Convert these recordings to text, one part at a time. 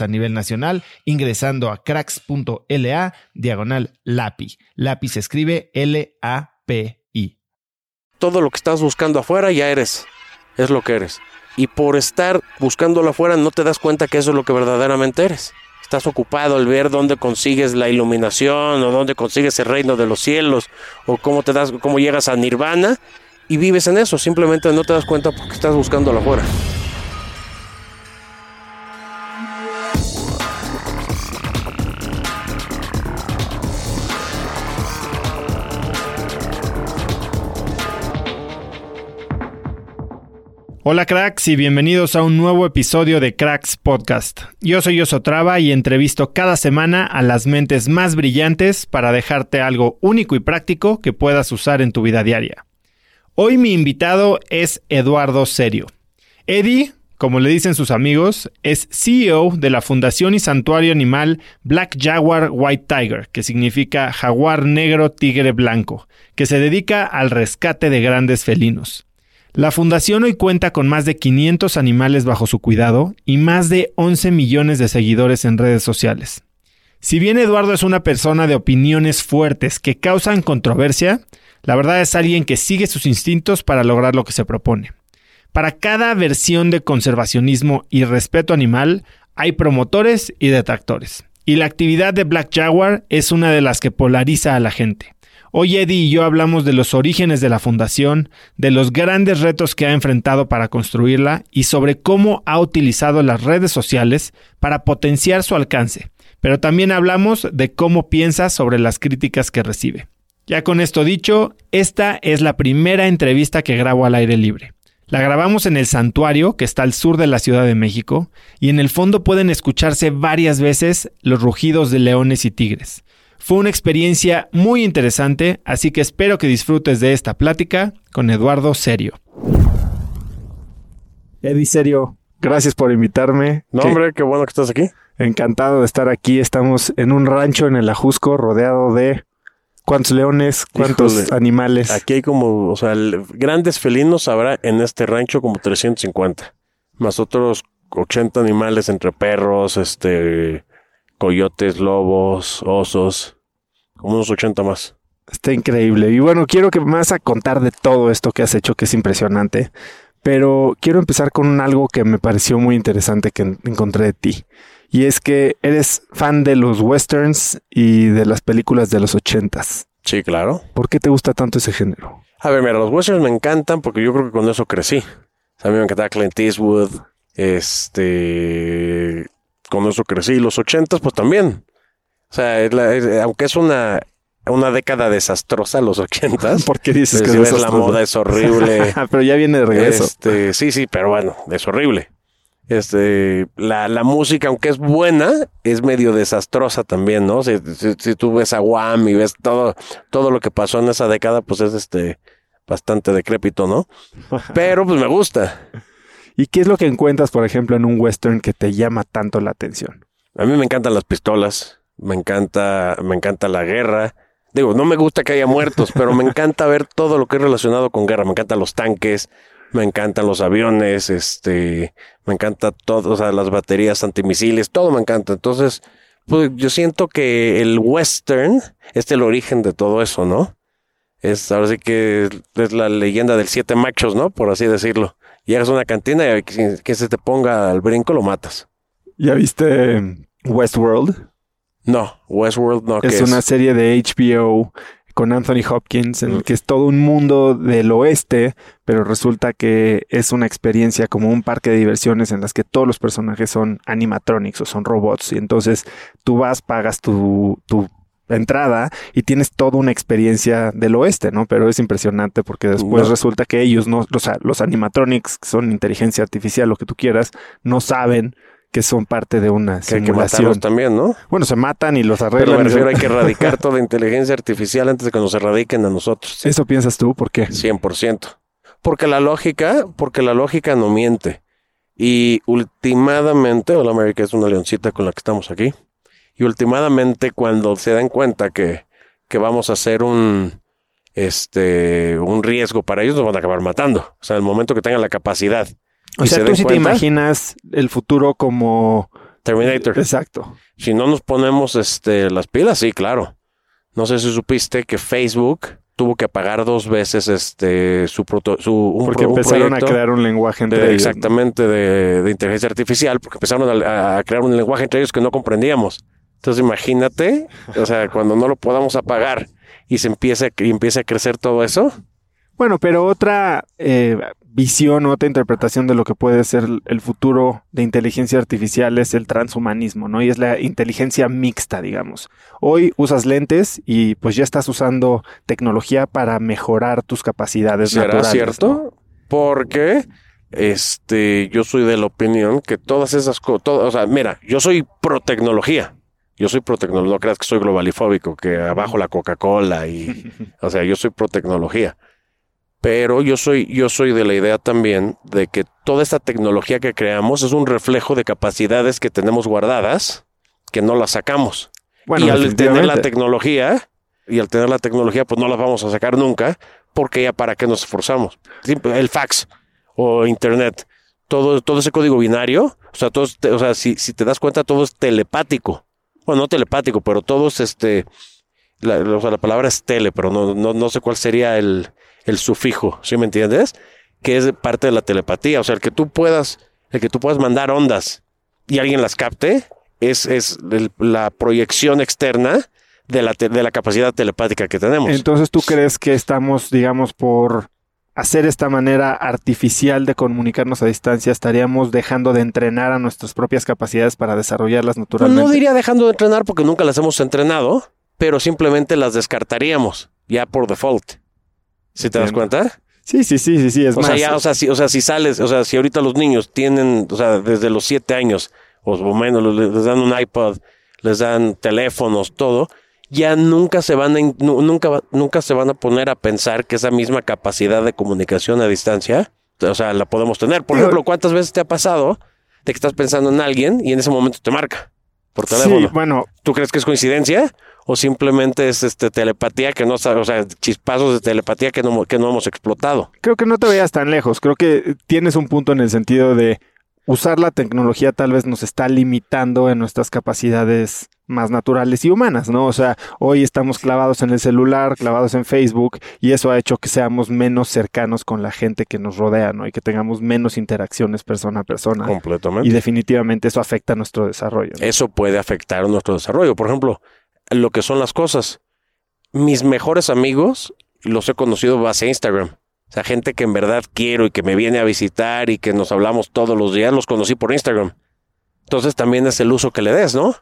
a nivel nacional ingresando a cracks.la diagonal LAPI. LAPI se escribe L-A-P-I. Todo lo que estás buscando afuera ya eres, es lo que eres. Y por estar buscándolo afuera no te das cuenta que eso es lo que verdaderamente eres. Estás ocupado al ver dónde consigues la iluminación o dónde consigues el reino de los cielos o cómo te das cómo llegas a nirvana y vives en eso, simplemente no te das cuenta porque estás buscándolo afuera. Hola cracks y bienvenidos a un nuevo episodio de Cracks Podcast. Yo soy Osotrava y entrevisto cada semana a las mentes más brillantes para dejarte algo único y práctico que puedas usar en tu vida diaria. Hoy mi invitado es Eduardo Serio. Eddie, como le dicen sus amigos, es CEO de la Fundación y Santuario Animal Black Jaguar White Tiger, que significa jaguar negro tigre blanco, que se dedica al rescate de grandes felinos. La fundación hoy cuenta con más de 500 animales bajo su cuidado y más de 11 millones de seguidores en redes sociales. Si bien Eduardo es una persona de opiniones fuertes que causan controversia, la verdad es alguien que sigue sus instintos para lograr lo que se propone. Para cada versión de conservacionismo y respeto animal hay promotores y detractores. Y la actividad de Black Jaguar es una de las que polariza a la gente. Hoy Eddie y yo hablamos de los orígenes de la fundación, de los grandes retos que ha enfrentado para construirla y sobre cómo ha utilizado las redes sociales para potenciar su alcance. Pero también hablamos de cómo piensa sobre las críticas que recibe. Ya con esto dicho, esta es la primera entrevista que grabo al aire libre. La grabamos en el santuario, que está al sur de la Ciudad de México, y en el fondo pueden escucharse varias veces los rugidos de leones y tigres. Fue una experiencia muy interesante, así que espero que disfrutes de esta plática con Eduardo Serio. Eddie Serio, gracias por invitarme. No, hombre, qué bueno que estás aquí. Encantado de estar aquí. Estamos en un rancho en el Ajusco, rodeado de cuántos leones, cuántos Híjole, animales. Aquí hay como, o sea, grandes felinos habrá en este rancho como 350, más otros 80 animales entre perros, este, coyotes, lobos, osos, como unos 80 más. Está increíble. Y bueno, quiero que me vas a contar de todo esto que has hecho, que es impresionante. Pero quiero empezar con algo que me pareció muy interesante que en- encontré de ti. Y es que eres fan de los westerns y de las películas de los ochentas. Sí, claro. ¿Por qué te gusta tanto ese género? A ver, mira, los westerns me encantan porque yo creo que con eso crecí. O sea, a mí me encantaba Clint Eastwood. Este. Con eso crecí. Los ochentas, pues también. O sea, es la- es- aunque es una, una década desastrosa, los ochentas. ¿Por qué dices Si que ves es la moda es horrible. Pero ya viene de regreso. Este, sí, sí, pero bueno, es horrible. Este, la, la música, aunque es buena, es medio desastrosa también, ¿no? Si, si- si tú ves a Wham y ves todo, todo lo que pasó en esa década, pues es este bastante decrépito, ¿no? Pero pues me gusta. ¿Y qué es lo que encuentras, por ejemplo, en un western que te llama tanto la atención? A mí me encantan las pistolas, me encanta, me encanta la guerra. Digo, no me gusta que haya muertos, pero me encanta ver todo lo que es relacionado con guerra. Me encantan los tanques, me encantan los aviones, este, me encanta todo, o sea, las baterías antimisiles, todo me encanta. Entonces, pues yo siento que el western es el origen de todo eso, ¿no? Es ahora sí que es la leyenda del siete machos, ¿no? Por así decirlo. Llegas a una cantina y que, que se te ponga al brinco lo matas. ¿Ya viste Westworld? No, Westworld no. ¿qué Es una serie de HBO con Anthony Hopkins, en el que es todo un mundo del oeste, pero resulta que es una experiencia como un parque de diversiones en las que todos los personajes son animatronics o son robots. Y entonces tú vas, pagas tu, tu entrada y tienes toda una experiencia del oeste, ¿no? Pero es impresionante porque después No. resulta que ellos no, o sea, los animatronics, que son inteligencia artificial, lo que tú quieras, no saben que son parte de una que hay que simulación. matarlos también, ¿no? Bueno, se matan y los Pero arreglan. me se- refiero, hay que erradicar toda inteligencia artificial antes de que nos erradiquen a nosotros. ¿Eso piensas tú? ¿Por qué? 100%. Porque la lógica, porque la lógica no miente. Y últimamente, hola América es una leoncita con la que estamos aquí. Y últimamente cuando se dan cuenta que, que vamos a hacer un, este, un riesgo para ellos, nos van a acabar matando. O sea, en el momento que tengan la capacidad. O sea, se tú sí te imaginas el futuro como... Terminator. Exacto. Si no nos ponemos este, las pilas, sí, claro. No sé si supiste que Facebook tuvo que apagar dos veces este su, proto- su un, Porque pro- un empezaron proyecto a crear un lenguaje entre de- ellos. ¿no? exactamente de, de inteligencia artificial, porque empezaron a, a crear un lenguaje entre ellos que no comprendíamos. Entonces imagínate, o sea, cuando no lo podamos apagar y se empiece y empiece a crecer todo eso, Bueno, pero otra eh, visión, otra interpretación de lo que puede ser el futuro de inteligencia artificial es el transhumanismo, ¿no? Y es la inteligencia mixta, digamos. Hoy usas lentes y pues ya estás usando tecnología para mejorar tus capacidades ¿será naturales. cierto? ¿no? Porque este, yo soy de la opinión que todas esas cosas, o sea, mira, yo soy pro tecnología. Yo soy pro tecnología, no creas que soy globalifóbico, que abajo la Coca-Cola y, o sea, yo soy pro tecnología. Pero yo soy, yo soy de la idea también de que toda esta tecnología que creamos es un reflejo de capacidades que tenemos guardadas, que no las sacamos. Bueno, y al tener la tecnología, y al tener la tecnología, pues no las vamos a sacar nunca, porque ya para qué nos esforzamos. El fax o internet, todo, todo ese código binario, o sea, todo es te- o sea, si, si te das cuenta, todo es telepático. Bueno, no telepático, pero todo es este, la, o sea, la palabra es tele, pero no, no, no sé cuál sería el, el sufijo, ¿sí me entiendes? Que es parte de la telepatía, o sea, el que tú puedas, el que tú puedas mandar ondas y alguien las capte, es, es la proyección externa de la, de la capacidad telepática que tenemos. Entonces, ¿tú crees que estamos, digamos, por hacer esta manera artificial de comunicarnos a distancia, estaríamos dejando de entrenar a nuestras propias capacidades para desarrollarlas Pues naturalmente? no diría dejando de entrenar porque nunca las hemos entrenado, pero simplemente las descartaríamos ya por default. ¿Sí te das cuenta? Sí, sí, sí, sí, sí, es O más. sea, ya, o sea, si, o sea, si sales, o sea, si ahorita los niños tienen, o sea, desde los siete años, o menos, les les dan un iPod, les dan teléfonos, todo, ya nunca se van a, nunca, nunca se van a poner a pensar que esa misma capacidad de comunicación a distancia, o sea, la podemos tener. Por ejemplo, ¿cuántas veces te ha pasado de que estás pensando en alguien y en ese momento te marca por sí, teléfono? bueno, ¿Tú crees que es coincidencia? ¿O simplemente es este telepatía que no o sea, chispazos de telepatía que no, que no hemos explotado? creo que no te vayas tan lejos. Creo que tienes un punto en el sentido de usar la tecnología tal vez nos está limitando en nuestras capacidades más naturales y humanas, ¿no? O sea, hoy estamos clavados en el celular, clavados en Facebook, y eso ha hecho que seamos menos cercanos con la gente que nos rodea, ¿no? Y que tengamos menos interacciones persona a persona. Completamente. Y definitivamente eso afecta nuestro desarrollo. ¿no? Eso puede afectar a nuestro desarrollo. Por ejemplo, lo que son las cosas. Mis mejores amigos los he conocido base a Instagram. O sea, gente que en verdad quiero y que me viene a visitar y que nos hablamos todos los días, los conocí por Instagram. Entonces también es el uso que le des, ¿no?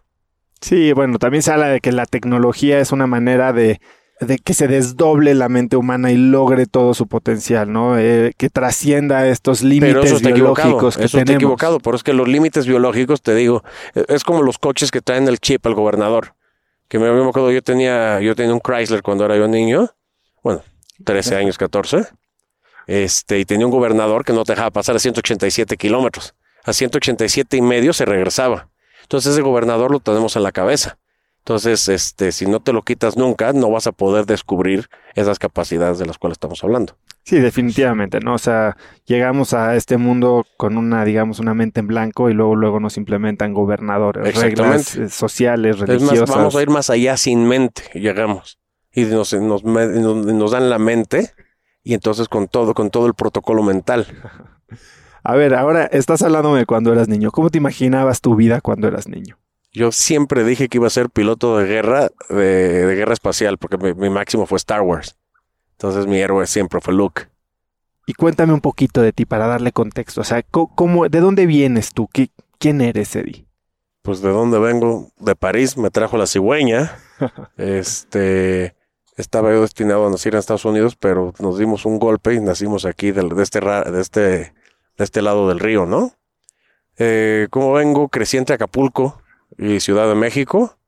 Sí, bueno, también se habla de que la tecnología es una manera de, de que se desdoble la mente humana y logre todo su potencial, ¿no? Eh, que trascienda estos límites biológicos que eso tenemos. Está equivocado, pero es que los límites biológicos, te digo, eh, es como los coches que traen el chip al gobernador. Que me, me acuerdo, yo tenía, yo tenía un Chrysler cuando era yo niño, bueno, 13 años, 14, este, y tenía un gobernador que no te dejaba pasar a 187 kilómetros. A 187 y medio se regresaba. Entonces ese gobernador lo tenemos en la cabeza. Entonces, este, si no te lo quitas nunca, no vas a poder descubrir esas capacidades de las cuales estamos hablando. Sí, definitivamente, ¿no? O sea, llegamos a este mundo con una, digamos, una mente en blanco y luego, luego nos implementan gobernadores, reglas eh, sociales, religiosas. Es más, vamos a ir más allá sin mente, llegamos. Y nos, nos, nos dan la mente y entonces con todo, con todo el protocolo mental. A ver, ahora estás hablando de cuando eras niño. ¿Cómo te imaginabas tu vida cuando eras niño? Yo siempre dije que iba a ser piloto de guerra, de, guerra espacial, porque mi, máximo fue Star Wars. Entonces mi héroe siempre fue Luke. Y cuéntame un poquito de ti para darle contexto. O sea, ¿cómo, ¿de dónde vienes tú? ¿Qué, ¿Quién eres, Eddie? Pues de dónde vengo, de París, me trajo la cigüeña. este, estaba yo destinado a nacer en Estados Unidos, pero nos dimos un golpe y nacimos aquí de, de este, de este, de este lado del río, ¿no? Eh, como vengo, crecí entre Acapulco y Ciudad de México.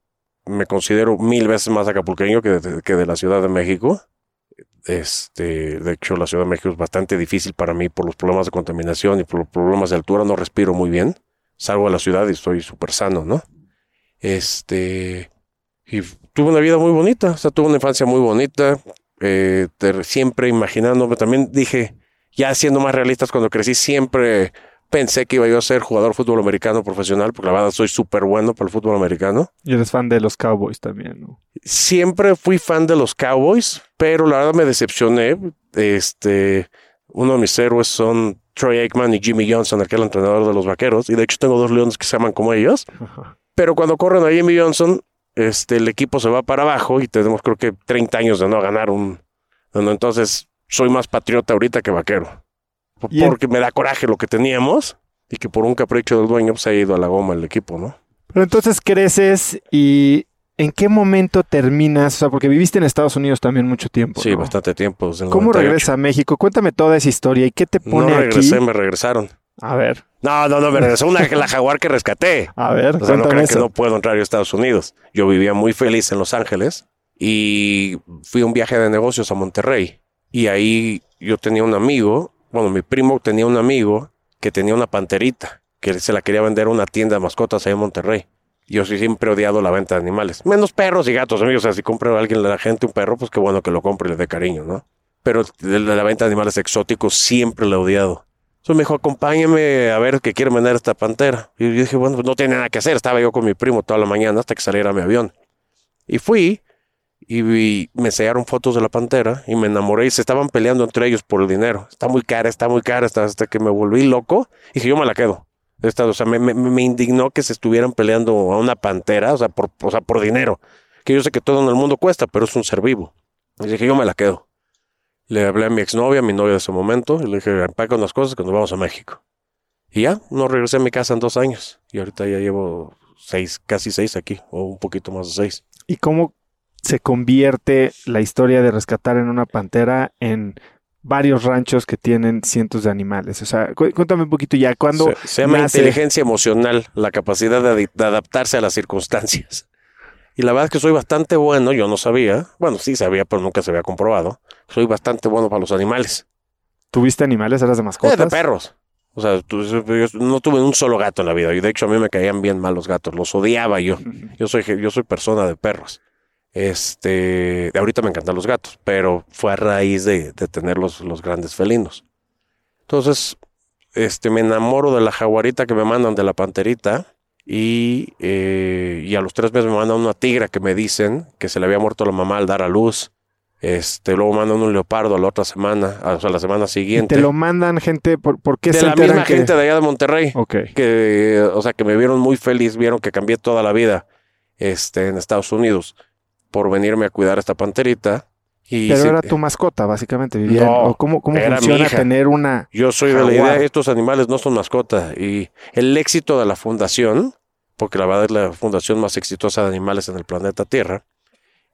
Me considero mil veces más acapulqueño que de, que de la Ciudad de México. Este, de hecho, la Ciudad de México es bastante difícil para mí por los problemas de contaminación y por los problemas de altura. No respiro muy bien. Salgo a la ciudad y estoy súper sano, ¿no? Este, y tuve una vida muy bonita. O sea, tuve una infancia muy bonita. Eh, siempre imaginándome. También dije, ya siendo más realistas, cuando crecí siempre pensé que iba yo a ser jugador de fútbol americano profesional, porque la verdad soy súper bueno para el fútbol americano. Y eres fan de los Cowboys también, ¿no? Siempre fui fan de los Cowboys, pero la verdad me decepcioné. Este, uno de mis héroes son Troy Aikman y Jimmy Johnson, aquel entrenador de los vaqueros, y de hecho tengo dos leones que se llaman como ellos. Pero cuando corren a Jimmy Johnson, este, el equipo se va para abajo y tenemos creo que 30 años de no ganar un... Entonces, soy más patriota ahorita que vaquero porque me da coraje lo que teníamos y que por un capricho del dueño se ha ido a la goma el equipo, ¿no? Pero entonces creces y ¿en qué momento terminas? O sea, porque viviste en Estados Unidos también mucho tiempo. Sí, bastante tiempo. ¿Cómo regresa a México? Cuéntame toda esa historia y qué te pone No regresé, me regresaron. A ver. No, no, no, me regresó una, la jaguar que rescaté. A ver, o sea, no crean que no puedo entrar a Estados Unidos. Yo vivía muy feliz en Los Ángeles y fui a un viaje de negocios a Monterrey. Y ahí yo tenía un amigo bueno, mi primo tenía un amigo que tenía una panterita, que se la quería vender a una tienda de mascotas ahí en Monterrey. Yo siempre he odiado la venta de animales. Menos perros y gatos, amigos. O sea, si compra a alguien, la gente un perro, pues qué bueno que lo compre y le dé cariño, ¿no? Pero de la venta de animales exóticos siempre lo he odiado. Entonces me dijo, acompáñame a ver qué quiere vender esta pantera. Y yo dije, bueno, pues no tiene nada que hacer. Estaba yo con mi primo toda la mañana hasta que saliera mi avión. Y fui y, me enseñaron fotos de la pantera y me enamoré y se estaban peleando entre ellos por el dinero. Está muy cara, está muy cara, hasta, hasta que me volví loco y dije, yo me la quedo. Esta, o sea, me, me, indignó que se estuvieran peleando a una pantera, o sea, por, o sea, por dinero. Que yo sé que todo en el mundo cuesta, pero es un ser vivo. Y dije, yo me la quedo. Le hablé a mi exnovia, a mi novia de ese momento, y le dije, empaca unas cosas que nos vamos a México. Y ya, no regresé a mi casa en dos años. Y ahorita ya llevo seis, casi seis aquí, o un poquito más de seis. ¿Y cómo, se convierte la historia de rescatar en una pantera en varios ranchos que tienen cientos de animales. O sea, cuéntame un poquito ya, ¿cuándo se, llama inteligencia emocional, la capacidad de, adaptarse a las circunstancias. Y la verdad es que soy bastante bueno, yo no sabía, bueno, sí sabía, pero nunca se había comprobado. Soy bastante bueno para los animales. ¿Tuviste animales? ¿Eras de mascotas? Eh, de perros. O sea, yo no tuve un solo gato en la vida. Y de hecho a mí me caían bien mal los gatos. Los odiaba yo. Yo soy, yo soy persona de perros. Este, ahorita me encantan los gatos, pero fue a raíz de, tener los, grandes felinos. Entonces, este, me enamoro de la jaguarita que me mandan de la panterita y, eh, y a los tres meses me mandan una tigra que me dicen que se le había muerto la mamá al dar a luz. Este, luego mandan un leopardo a la otra semana, o sea, la semana siguiente. ¿Te lo mandan gente? ¿Por, por qué De la misma gente de allá de Monterrey. Ok. Que, o sea, que me vieron muy feliz, vieron que cambié toda la vida este, en Estados Unidos por venirme a cuidar esta panterita Y Pero era tu mascota, básicamente. No, ¿O cómo, funciona tener una. Yo soy de la idea, estos animales no son mascota. Y el éxito de la fundación, porque la verdad es la fundación más exitosa de animales en el planeta Tierra,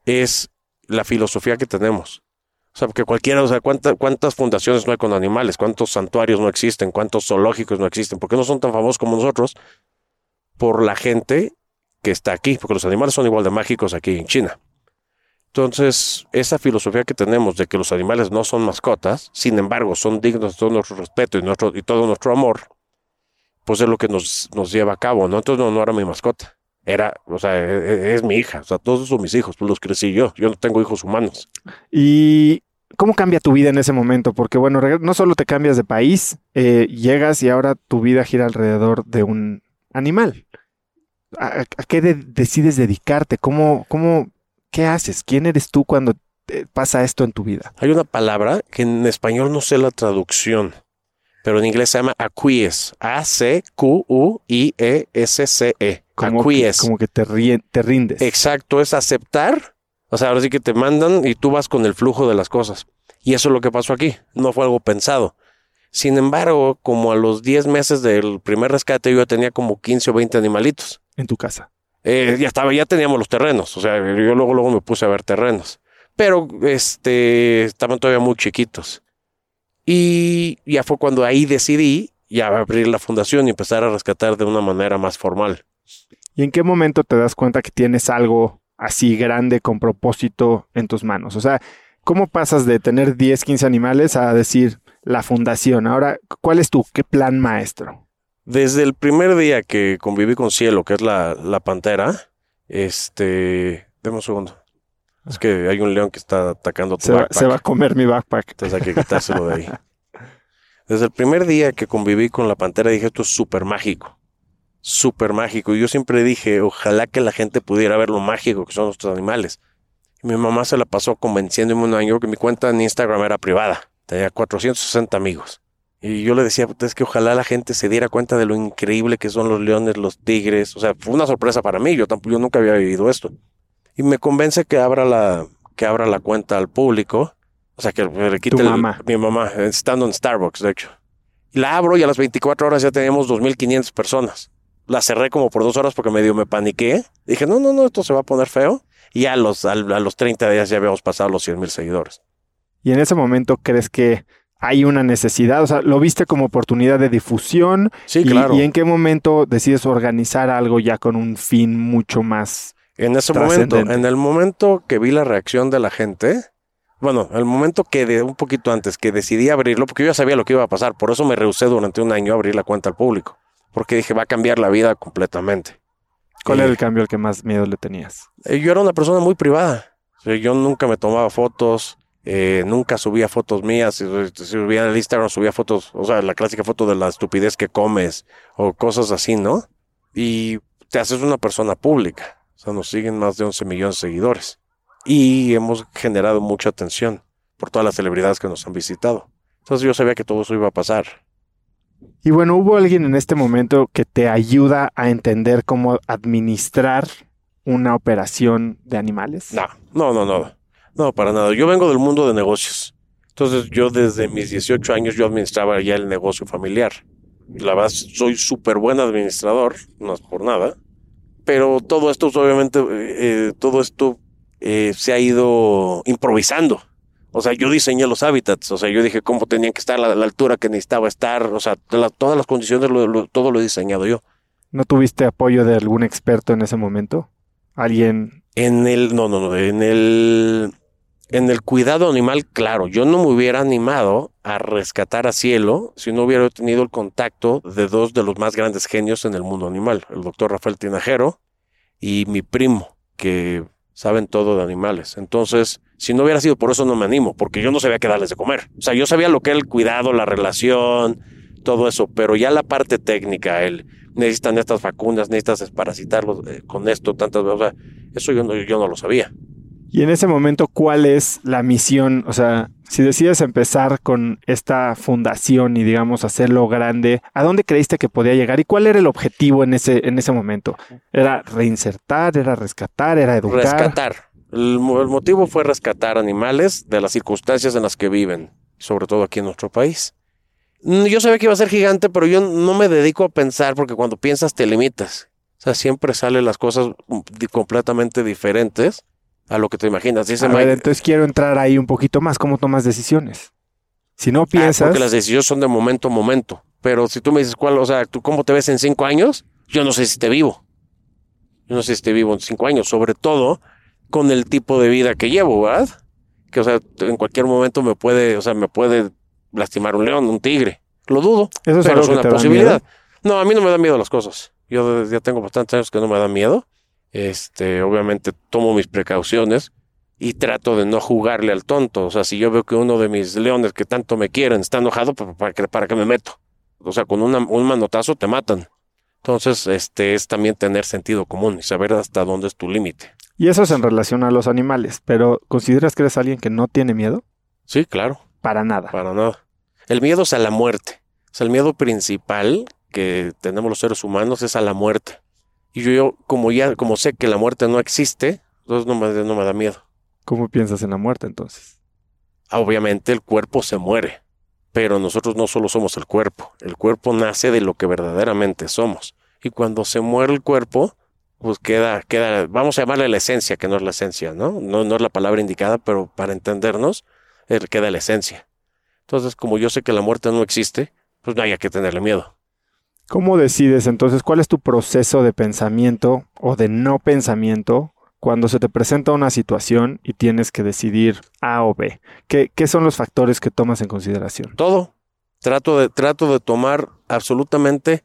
es la filosofía que tenemos. O sea, porque cualquiera, o sea, ¿cuánta- ¿cuántas fundaciones no hay con animales? ¿Cuántos santuarios no existen? ¿Cuántos zoológicos no existen? ¿Por qué no son tan famosos como nosotros? Por la gente que está aquí, porque los animales son igual de mágicos aquí en China. Entonces, esa filosofía que tenemos de que los animales no son mascotas, sin embargo, son dignos de todo nuestro respeto y, nuestro, y todo nuestro amor, pues es lo que nos, nos lleva a cabo, ¿no? Entonces, no, no era mi mascota. Era, o sea, e- e- es, mi hija. O sea, todos son mis hijos, pues los crecí yo. Yo no tengo hijos humanos. ¿Y cómo cambia tu vida en ese momento? Porque, bueno, no solo te cambias de país, eh, llegas y ahora tu vida gira alrededor de un animal. ¿A, qué de- decides dedicarte? ¿Cómo, cómo, qué haces? ¿Quién eres tú cuando te pasa esto en tu vida? Hay una palabra que en español no sé la traducción, pero en inglés se llama acquiesce. A-C-Q-U-I-E-S-C-E. Que, Acquiesce. como que te, ríen- te rindes. Exacto, es aceptar. O sea, ahora sí que te mandan y tú vas con el flujo de las cosas. Y eso es lo que pasó aquí. No fue algo pensado. Sin embargo, como a los 10 meses del primer rescate, yo ya tenía como 15 o 20 animalitos. en tu casa. Eh, ya ya teníamos los terrenos. O sea, yo luego, luego me puse a ver terrenos. Pero este estaban todavía muy chiquitos. Y ya fue cuando ahí decidí ya abrir la fundación y empezar a rescatar de una manera más formal. ¿Y en qué momento te das cuenta que tienes algo así grande con propósito en tus manos? O sea, ¿cómo pasas de tener 10, 15 animales a decir la fundación? Ahora, ¿cuál es tu qué plan maestro? Desde el primer día que conviví con Cielo, que es la, la pantera, este... Deme un segundo. Es que hay un león que está atacando tu Se va, se va a comer mi backpack. Entonces hay que quitárselo de ahí. Desde el primer día que conviví con la pantera dije, esto es súper mágico. Súper mágico. Y yo siempre dije, ojalá que la gente pudiera ver lo mágico que son nuestros animales. Y mi mamá se la pasó convenciéndome un año que mi cuenta en Instagram era privada. Tenía 460 amigos. Y yo le decía, "Puta, es que ojalá la gente se diera cuenta de lo increíble que son los leones, los tigres. O sea, fue una sorpresa para mí. Yo tampoco, yo nunca había vivido esto. Y me convence que abra la, que abra la cuenta al público. O sea, que le quite Tu el- mamá. mi mamá, estando en Starbucks, de hecho. Y la abro y a las 24 horas ya teníamos 2.500 personas. La cerré como por dos horas porque medio me paniqué. Dije, no, no, no, esto se va a poner feo. Y a los, al- a los 30 días ya habíamos pasado los 100 mil seguidores. Y en ese momento crees que hay una necesidad, o sea, lo viste como oportunidad de difusión. Sí, y, claro. ¿Y en qué momento decides organizar algo ya con un fin mucho más? En ese momento, en el momento que vi la reacción de la gente, bueno, el momento que de un poquito antes que decidí abrirlo, porque yo ya sabía lo que iba a pasar, por eso me rehusé durante un año a abrir la cuenta al público, porque dije va a cambiar la vida completamente. ¿Cuál era el cambio al que más miedo le tenías? Eh, Yo era una persona muy privada. Yo nunca me tomaba fotos, eh, nunca subía fotos mías. Si, subía en el Instagram, subía fotos, o sea, la clásica foto de la estupidez que comes o cosas así, ¿no? Y te haces una persona pública. O sea, nos siguen más de 11 millones de seguidores. Y hemos generado mucha atención por todas las celebridades que nos han visitado. Entonces yo sabía que todo eso iba a pasar. Y bueno, ¿hubo alguien en este momento que te ayuda a entender cómo administrar una operación de animales? No, no, no, no. No, para nada. Yo vengo del mundo de negocios. Entonces yo desde mis 18 años yo administraba ya el negocio familiar. La verdad soy súper buen administrador, no es por nada. Pero todo esto, obviamente, eh, eh, todo esto eh, se ha ido improvisando. O sea, yo diseñé los hábitats. O sea, yo dije cómo tenían que estar, la, la altura que necesitaba estar. O sea, la- todas las condiciones, lo- lo- todo lo he diseñado yo. ¿No tuviste apoyo de algún experto en ese momento? ¿Alguien? En el, no, no, no, en el, en el cuidado animal, claro, yo no me hubiera animado a rescatar a Cielo si no hubiera tenido el contacto de dos de los más grandes genios en el mundo animal, el doctor Rafael Tinajero y mi primo, que saben todo de animales. Entonces, si no hubiera sido por eso, no me animo, porque yo no sabía qué darles de comer. O sea, yo sabía lo que era el cuidado, la relación, todo eso, pero ya la parte técnica, el necesitan estas vacunas, necesitas desparasitarlos eh, con esto, tantas o sea, eso yo no, yo no lo sabía. Y en ese momento, ¿cuál es la misión? O sea, si decides empezar con esta fundación y digamos hacerlo grande, ¿a dónde creíste que podía llegar? ¿Y cuál era el objetivo en ese, en ese momento? ¿Era reinsertar? ¿Era rescatar? ¿Era educar? Rescatar. El, el motivo fue rescatar animales de las circunstancias en las que viven, sobre todo aquí en nuestro país. Mm, Yo sabía que iba a ser gigante, pero yo no me dedico a pensar porque cuando piensas te limitas. O sea, siempre salen las cosas mm, completamente diferentes a lo que te imaginas. Dice A ver, entonces quiero entrar ahí un poquito más. ¿Cómo tomas decisiones? Si no Ah, piensas, porque las decisiones son de momento a momento. Pero si tú me dices cuál, o sea, ¿tú cómo te ves en cinco años? Yo no sé si te vivo. Yo no sé si te vivo en cinco años, sobre todo con el tipo de vida que llevo, ¿verdad? Que, o sea, en cualquier momento me puede, o sea, me puede lastimar un león, un tigre. Lo dudo, eso es pero es una da posibilidad. No, a mí no me dan miedo las cosas. Yo ya tengo bastantes años que no me da miedo. Este, obviamente tomo mis precauciones y trato de no jugarle al tonto. O sea, si yo veo que uno de mis leones que tanto me quieren está enojado, pues para que, para me meto. O sea, con una- un manotazo te matan. Entonces, este es también tener sentido común y saber hasta dónde es tu límite. Y eso es en relación a los animales. Pero ¿consideras que eres alguien que no tiene miedo? Sí, claro, Para nada. para nada. El miedo es a la muerte. O sea, el miedo principal que tenemos los seres humanos es a la muerte. Y yo, yo, como ya, como sé que la muerte no existe, entonces no me, no me da miedo. ¿Cómo piensas en la muerte entonces? Ah, Obviamente el cuerpo se muere, pero nosotros no solo somos el cuerpo, el cuerpo nace de lo que verdaderamente somos. Y cuando se muere el cuerpo, pues queda, queda, vamos a llamarle la esencia, que no es la esencia, ¿no? No, no es la palabra indicada, pero para entendernos, queda la esencia. Entonces, como yo sé que la muerte no existe, pues no hay que tenerle miedo. ¿Cómo decides entonces cuál es tu proceso de pensamiento o de no pensamiento cuando se te presenta una situación y tienes que decidir A o B? ¿Qué, qué son los factores que tomas en consideración? Todo. Trato de, trato de tomar absolutamente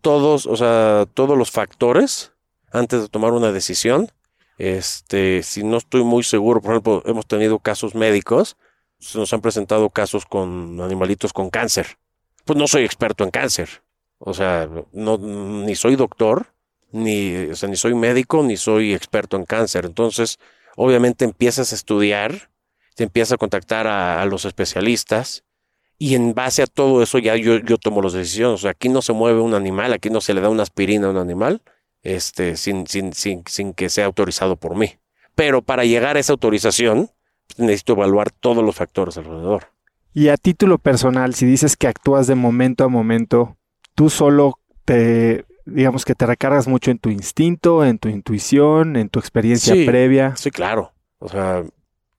todos, o sea, todos los factores antes de tomar una decisión. Este, si no estoy muy seguro, por ejemplo, hemos tenido casos médicos, se nos han presentado casos con animalitos con cáncer. Pues no soy experto en cáncer. O sea, no, ni soy doctor, ni, ni soy médico, ni soy experto en cáncer. Entonces, obviamente empiezas a estudiar, te empiezas a contactar a, a los especialistas, y en base a todo eso ya yo, yo tomo las decisiones. O sea, aquí no se mueve un animal, aquí no se le da una aspirina a un animal, este, sin, sin, sin, sin que sea autorizado por mí. Pero para llegar a esa autorización, pues, necesito evaluar todos los factores alrededor. Y a título personal, si dices que actúas de momento a momento, tú solo te, digamos que te recargas mucho en tu instinto, en tu intuición, en tu experiencia Sí. previa. Sí, claro. O sea,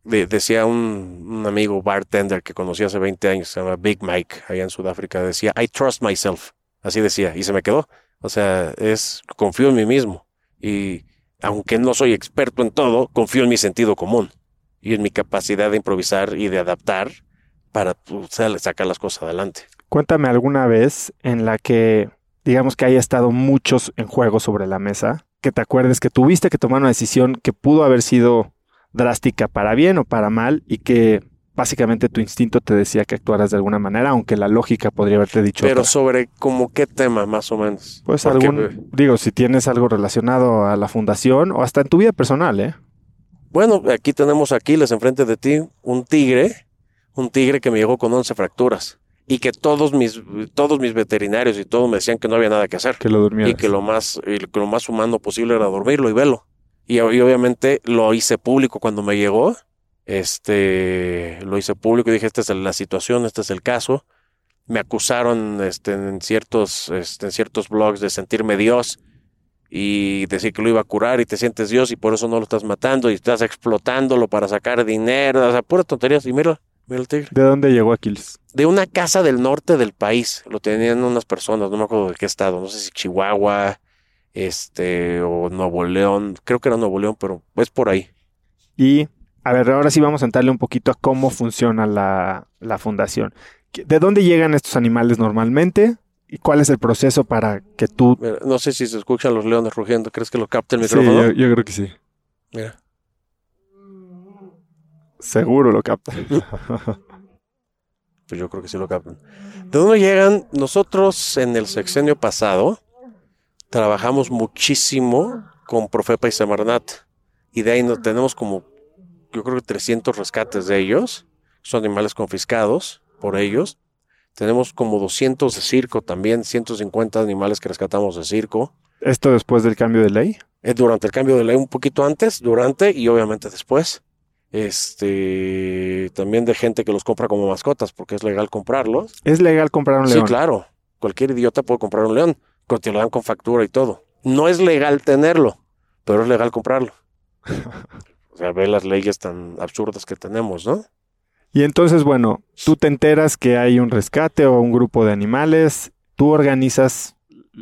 de- decía un, un amigo bartender que conocí hace 20 años, se llama Big Mike, allá en Sudáfrica, decía, I trust myself. Así decía, y se me quedó. O sea, es, confío en mí mismo. Y aunque no soy experto en todo, confío en mi sentido común y en mi capacidad de improvisar y de adaptar para pues, sa- sacar las cosas adelante. Cuéntame alguna vez en la que, digamos que haya estado muchos en juego sobre la mesa, que te acuerdes que tuviste que tomar una decisión que pudo haber sido drástica para bien o para mal y que básicamente tu instinto te decía que actuaras de alguna manera, aunque la lógica podría haberte dicho Pero otra. sobre como qué tema más o menos. Pues Porque, algún, digo, si tienes algo relacionado a la fundación o hasta en tu vida personal, ¿eh? Bueno, aquí tenemos a Aquiles enfrente de ti, un tigre, un tigre que me llegó con 11 fracturas y que todos mis, todos mis veterinarios y todos me decían que no había nada que hacer Que lo durmieras. y que lo más, y que lo más humano posible era dormirlo y verlo. Y, y obviamente lo hice público cuando me llegó, este, lo hice público y dije, esta es la situación, este es el caso. Me acusaron este, en, ciertos, este, en ciertos blogs de sentirme Dios y decir que lo iba a curar y te sientes Dios y por eso no lo estás matando y estás explotándolo para sacar dinero, o sea, puras tonterías. Y mira, mira el tigre. ¿De dónde llegó Aquiles? De una casa del norte del país, lo tenían unas personas, no me acuerdo de qué estado, no sé si Chihuahua, este, o Nuevo León, creo que era Nuevo León, pero es por ahí. Y, a ver, ahora sí vamos a entrarle un poquito a cómo funciona la, la fundación. ¿De dónde llegan estos animales normalmente? ¿Y cuál es el proceso para que tú... Mira, no sé si se escuchan los leones rugiendo, ¿crees que lo capta el Sí, micrófono? yo, yo creo que sí. Mira. Seguro lo capta. Pues yo creo que sí lo captan. ¿De dónde llegan? Nosotros en el sexenio pasado trabajamos muchísimo con Profepa y Semarnat. Y de ahí nos tenemos como, yo creo que 300 rescates de ellos. Son animales confiscados por ellos. Tenemos como 200 de circo también, 150 animales que rescatamos de circo. ¿Esto después del cambio de ley? Eh, durante el cambio de ley, un poquito antes, durante y obviamente después. Este, también de gente que los compra como mascotas, porque es legal comprarlos. ¿Es legal comprar un león? Sí, claro. Cualquier idiota puede comprar un león, te lo dan con factura y todo. No es legal tenerlo, pero es legal comprarlo. o sea, ve las leyes tan absurdas que tenemos, ¿no? Y entonces, bueno, tú te enteras que hay un rescate o un grupo de animales, tú organizas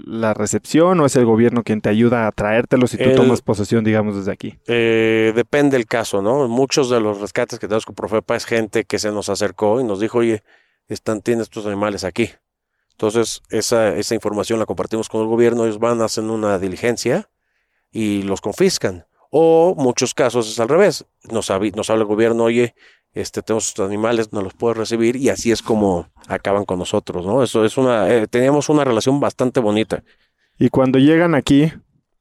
la recepción o es el gobierno quien te ayuda a traértelos y tú El- tomas posesión, digamos, desde aquí. Eh, depende el caso, ¿no? Muchos de los rescates que tenemos con Profepa es gente que se nos acercó y nos dijo, oye, están, tienes estos animales aquí. Entonces, esa, esa información la compartimos con el gobierno, ellos van, hacen una diligencia y los confiscan. O muchos casos es al revés. Nos habla el gobierno, oye, este, tenemos estos animales, no los puedes recibir y así es como acaban con nosotros, ¿no? Eso es una, eh, teníamos una relación bastante bonita. Y cuando llegan aquí,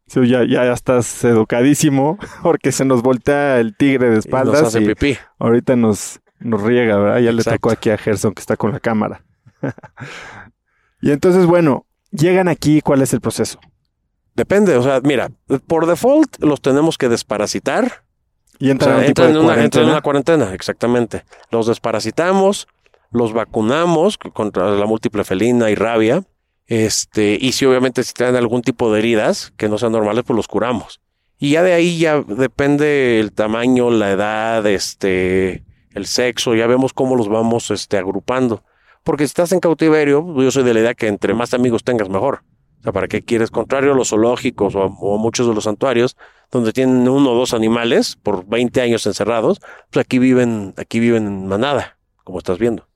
ya, ya estás educadísimo porque se nos voltea el tigre de Y nos espaldas hace y pipí. ahorita nos, nos riega, ¿verdad? Ya le tocó aquí a Gerson que está con la cámara. y entonces, bueno, llegan aquí, ¿cuál es el proceso? Depende, o sea, mira, por default los tenemos que desparasitar Y O entran sea, a en, una, entran en cuarentena. una cuarentena, exactamente. Los desparasitamos, los vacunamos contra la múltiple felina y rabia. Este, y si obviamente si tienen algún tipo de heridas que no sean normales, pues los curamos. Y ya de ahí ya depende el tamaño, la edad, este, el sexo, ya vemos cómo los vamos este, agrupando. Porque si estás en cautiverio, yo soy de la idea que entre más amigos tengas mejor. O sea, ¿para qué quieres? Contrario a los zoológicos o, o muchos de los santuarios, donde tienen uno o dos animales por 20 años encerrados, pues aquí viven, aquí viven en manada, como estás viendo.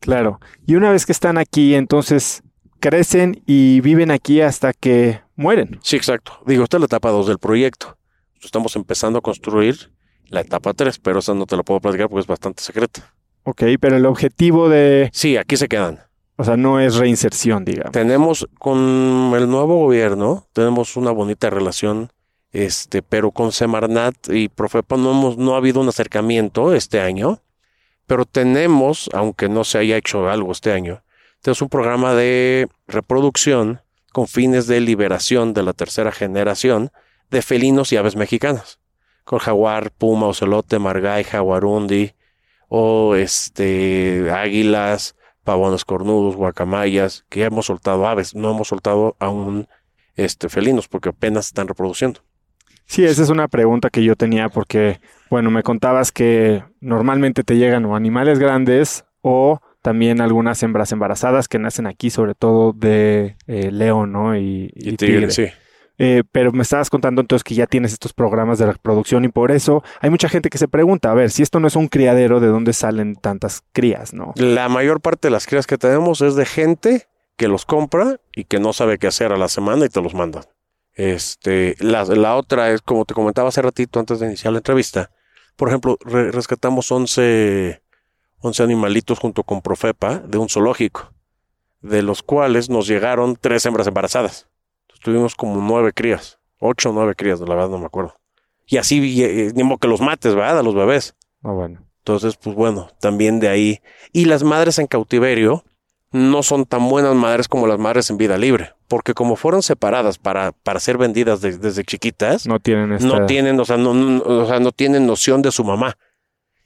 Claro. Y una vez que están aquí, entonces crecen y viven aquí hasta que mueren. Sí, exacto. Digo, esta es la etapa 2 del proyecto. Estamos empezando a construir la etapa 3, pero esa no te la puedo platicar porque es bastante secreta. Ok, pero el objetivo de, Sí, aquí se quedan. o sea, no es reinserción, digamos. Tenemos con el nuevo gobierno, tenemos una bonita relación, este, pero con Semarnat y Profepa no hemos, no ha habido un acercamiento este año, pero tenemos, aunque no se haya hecho algo este año, tenemos un programa de reproducción con fines de liberación de la tercera generación de felinos y aves mexicanas, con jaguar, puma, ocelote, margay, jaguarundi, o este, águilas, pavones cornudos, guacamayas, que ya hemos soltado aves, no hemos soltado aún este, felinos porque apenas están reproduciendo. Sí, esa es una pregunta que yo tenía porque, bueno, me contabas que normalmente te llegan o animales grandes o también algunas hembras embarazadas que nacen aquí, sobre todo de eh, león, ¿no? Y, y Y tigre. tigre, sí. Eh, pero me estabas contando entonces que ya tienes estos programas de reproducción y por eso hay mucha gente que se pregunta, a ver, si esto no es un criadero, ¿de dónde salen tantas crías, no? La mayor parte de las crías que tenemos es de gente que los compra y que no sabe qué hacer a la semana y te los mandan. Este, la, la otra es, como te comentaba hace ratito antes de iniciar la entrevista, por ejemplo, re- rescatamos 11, 11 animalitos junto con Profepa de un zoológico, de los cuales nos llegaron tres hembras embarazadas. Entonces, tuvimos como nueve crías, ocho o nueve crías, la verdad no me acuerdo. Y así, y, eh, ni modo que los mates, ¿verdad? A los bebés. Ah, bueno. Entonces, pues bueno, también de ahí. Y las madres en cautiverio no son tan buenas madres como las madres en vida libre, porque como fueron separadas para, para ser vendidas de- desde chiquitas, No tienen esta... no tienen, o sea, no, no- o sea, no tienen noción de su mamá.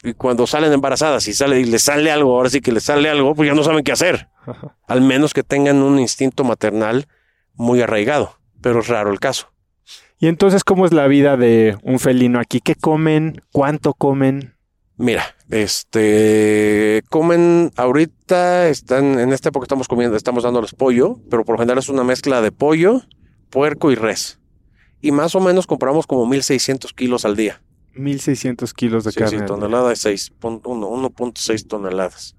Y cuando salen embarazadas y sale y les sale algo, ahora sí que les sale algo, pues ya no saben qué hacer. Al menos que tengan un instinto maternal muy arraigado, pero es raro el caso. Y entonces, ¿cómo es la vida de un felino aquí? ¿Qué comen? ¿Cuánto comen? Mira, este comen ahorita, están en esta época estamos comiendo, estamos dándoles pollo, pero por lo general es una mezcla de pollo, puerco y res. Y más o menos compramos como 1600 kilos al día. 1600 kilos de Sí, carne. sí, tonelada es 6.1, 1.6 toneladas.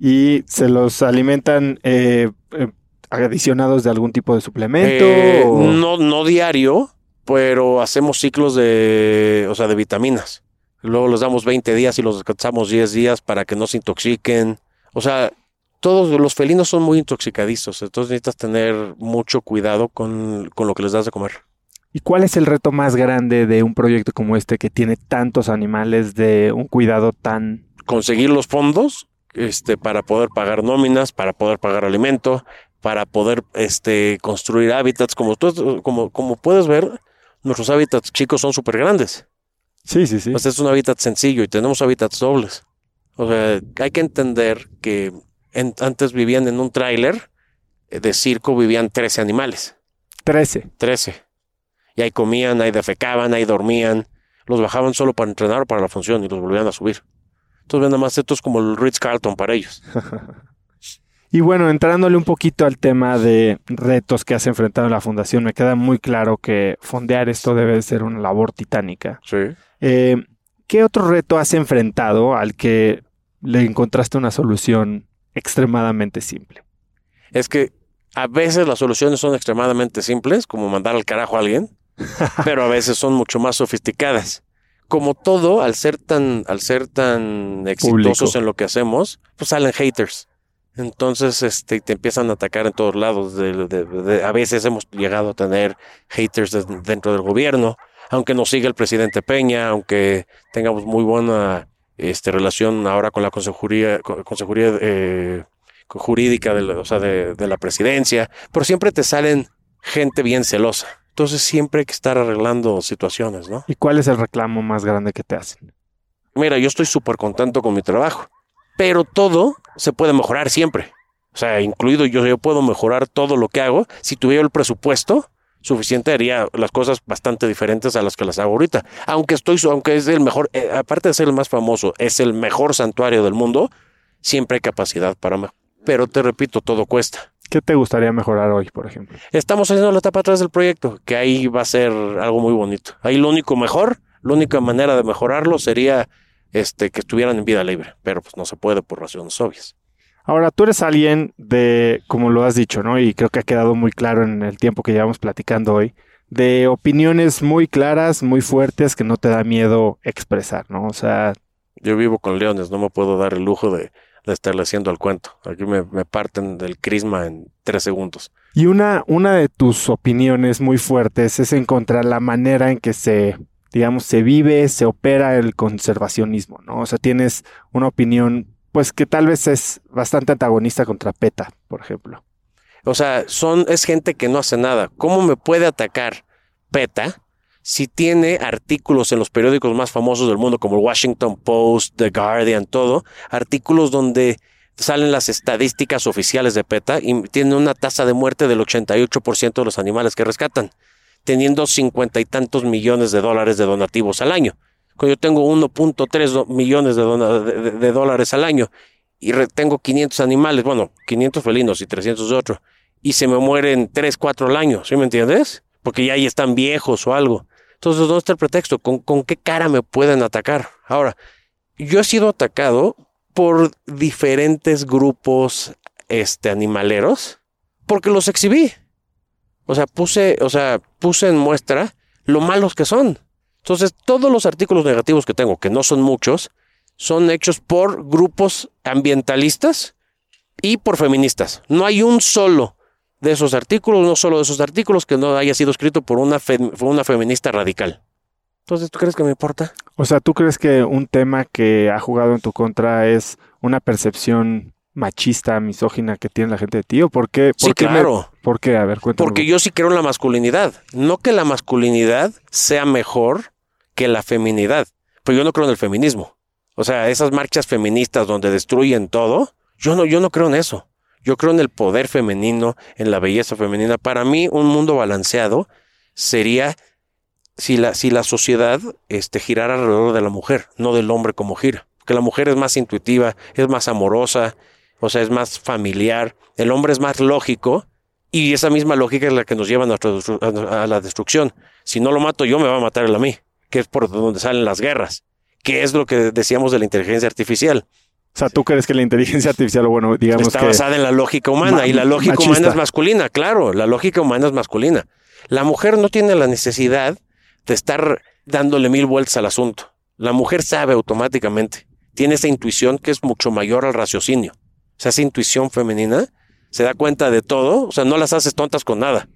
Y se los alimentan eh, eh, adicionados de algún tipo de suplemento. Eh, o- no, no diario, pero hacemos ciclos de, o sea, de vitaminas. Luego les damos 20 días y los descansamos 10 días para que no se intoxiquen. O sea, todos los felinos son muy intoxicadizos, entonces necesitas tener mucho cuidado con, con lo que les das de comer. ¿Y cuál es el reto más grande de un proyecto como este que tiene tantos animales de un cuidado tan... Conseguir los fondos este, para poder pagar nóminas, para poder pagar alimento, para poder este, construir hábitats. Como, tú, como, como puedes ver, nuestros hábitats chicos son súper grandes. Sí, sí, sí. Pues es un hábitat sencillo y tenemos hábitats dobles. O sea, hay que entender que antes vivían en un tráiler de circo, vivían 13 animales. 13. 13. Y ahí comían, ahí defecaban, ahí dormían. Los bajaban solo para entrenar o para la función y los volvían a subir. Entonces, nada más esto es como el Ritz Carlton para ellos. y bueno, entrándole un poquito al tema de retos que has enfrentado en la fundación, me queda muy claro que fondear esto debe ser una labor titánica. Sí. Eh, ¿Qué otro reto has enfrentado al que le encontraste una solución extremadamente simple? Es que a veces las soluciones son extremadamente simples, como mandar al carajo a alguien, pero a veces son mucho más sofisticadas como todo, al ser tan, al ser tan exitosos en lo que hacemos, pues salen haters. Entonces, este, te empiezan a atacar en todos lados. a veces hemos llegado a tener haters dentro del gobierno, aunque nos siga el presidente Peña, aunque tengamos muy buena este, relación ahora con la consejería, consejería eh, jurídica de o sea, de la presidencia, pero siempre te salen gente bien celosa. Entonces siempre hay que estar arreglando situaciones, ¿no? ¿Y cuál es el reclamo más grande que te hacen? Mira, yo estoy súper contento con mi trabajo, pero todo se puede mejorar siempre. O sea, incluido yo, yo puedo mejorar todo lo que hago. Si tuviera el presupuesto suficiente, haría las cosas bastante diferentes a las que las hago ahorita. Aunque estoy, aunque es el mejor, eh, aparte de ser el más famoso, es el mejor santuario del mundo, siempre hay capacidad para mejorar. Pero te repito, todo cuesta. ¿Qué te gustaría mejorar hoy, por ejemplo? Estamos haciendo la etapa atrás del proyecto, que ahí va a ser algo muy bonito. Ahí lo único mejor, la única manera de mejorarlo sería este, que estuvieran en vida libre, pero pues no se puede por razones obvias. Ahora, tú eres alguien de, como lo has dicho, ¿no? Y creo que ha quedado muy claro en el tiempo que llevamos platicando hoy, de opiniones muy claras, muy fuertes, que no te da miedo expresar, ¿no? O sea... Yo vivo con leones, no me puedo dar el lujo de, de estarle haciendo al cuento. Aquí me, parten del crisma en tres segundos. Y una, una de tus opiniones muy fuertes es encontrar la manera en que se, digamos, se vive, se opera el conservacionismo, ¿no? O sea, tienes una opinión, pues que tal vez es bastante antagonista contra PETA, por ejemplo. O sea, son, es gente que no hace nada. ¿Cómo me puede atacar PETA? si tiene artículos en los periódicos más famosos del mundo, como el Washington Post, The Guardian, todo, artículos donde salen las estadísticas oficiales de PETA y tiene una tasa de muerte del 88% de los animales que rescatan, teniendo cincuenta y tantos millones de dólares de donativos al año. Yo tengo 1.3 millones de, dólares al año y tengo 500 animales, bueno, 500 felinos y 300 de otro, y se me mueren 3, 4 al año, ¿sí me entiendes? Porque ya ahí están viejos o algo. Entonces, ¿dónde está el pretexto? ¿Con, qué cara me pueden atacar? Ahora, yo he sido atacado por diferentes grupos este, animaleros porque los exhibí. O sea, puse, o sea, puse en muestra lo malos que son. Entonces, todos los artículos negativos que tengo, que no son muchos, son hechos por grupos ambientalistas y por feministas. No hay un solo de esos artículos, no solo de esos artículos, que no haya sido escrito por una, una feminista radical. Entonces, ¿tú crees que me importa? O sea, ¿tú crees que un tema que ha jugado en tu contra es una percepción machista, misógina que tiene la gente de ti? ¿O por qué? sí, claro. ¿Por qué? A ver, cuéntame. Porque yo sí creo en la masculinidad. No que la masculinidad sea mejor que la feminidad. Pero yo no creo en el feminismo. O sea, esas marchas feministas donde destruyen todo, yo no, yo no creo en eso. Yo creo en el poder femenino, en la belleza femenina. Para mí, un mundo balanceado sería si la, si la sociedad este, girara alrededor de la mujer, no del hombre como gira. Porque la mujer es más intuitiva, es más amorosa, o sea, es más familiar. El hombre es más lógico y esa misma lógica es la que nos lleva a, a la destrucción. Si no lo mato yo, me va a matar él a mí, que es por donde salen las guerras, que es lo que decíamos de la inteligencia artificial. O sea, ¿tú crees que la inteligencia artificial, bueno, digamos Está basada en la lógica humana y la lógica humana es masculina, claro, la lógica humana es masculina. La mujer no tiene la necesidad de estar dándole mil vueltas al asunto. La mujer sabe automáticamente, tiene esa intuición que es mucho mayor al raciocinio. O sea, esa intuición femenina se da cuenta de todo, o sea, no las haces tontas con nada.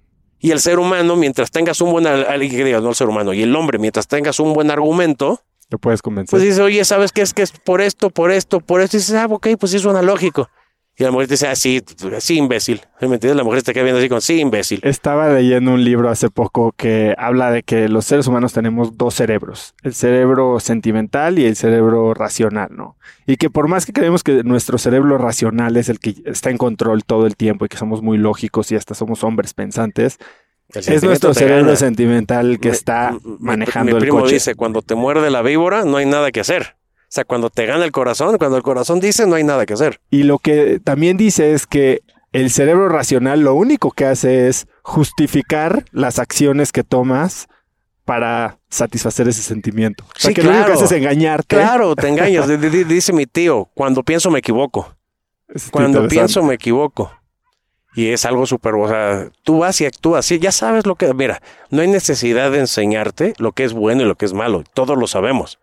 Y el ser humano, mientras tengas un buen, no el ser humano, y el hombre, mientras tengas un buen argumento, puedes convencer. Pues dice, oye, ¿sabes qué es que es por esto, por esto, por esto? Y dices, ah, ok, pues sí suena lógico. Y la mujer te dice, ah, sí, sí, imbécil. ¿Me entiendes? La mujer te queda viendo así con, sí, imbécil. Estaba leyendo un libro hace poco que habla de que los seres humanos tenemos dos cerebros, el cerebro sentimental y el cerebro racional, ¿no? Y que por más que creemos que nuestro cerebro racional es el que está en control todo el tiempo y que somos muy lógicos y hasta somos hombres pensantes, es nuestro cerebro sentimental el que está manejando mi, mi el primo coche. dice, cuando te muerde la víbora, no hay nada que hacer. O sea, cuando te gana el corazón, cuando el corazón dice, no hay nada que hacer. Y lo que también dice es que el cerebro racional lo único que hace es justificar las acciones que tomas para satisfacer ese sentimiento. O sea, Sí, que lo único que claro. hace es engañarte. Claro, te engañas. Di- di- Dice mi tío, cuando pienso me equivoco. Está Cuando pienso me equivoco. Y es algo súper, o sea, tú vas y actúas, sí, ya sabes lo que, mira, no hay necesidad de enseñarte lo que es bueno y lo que es malo, todos lo sabemos.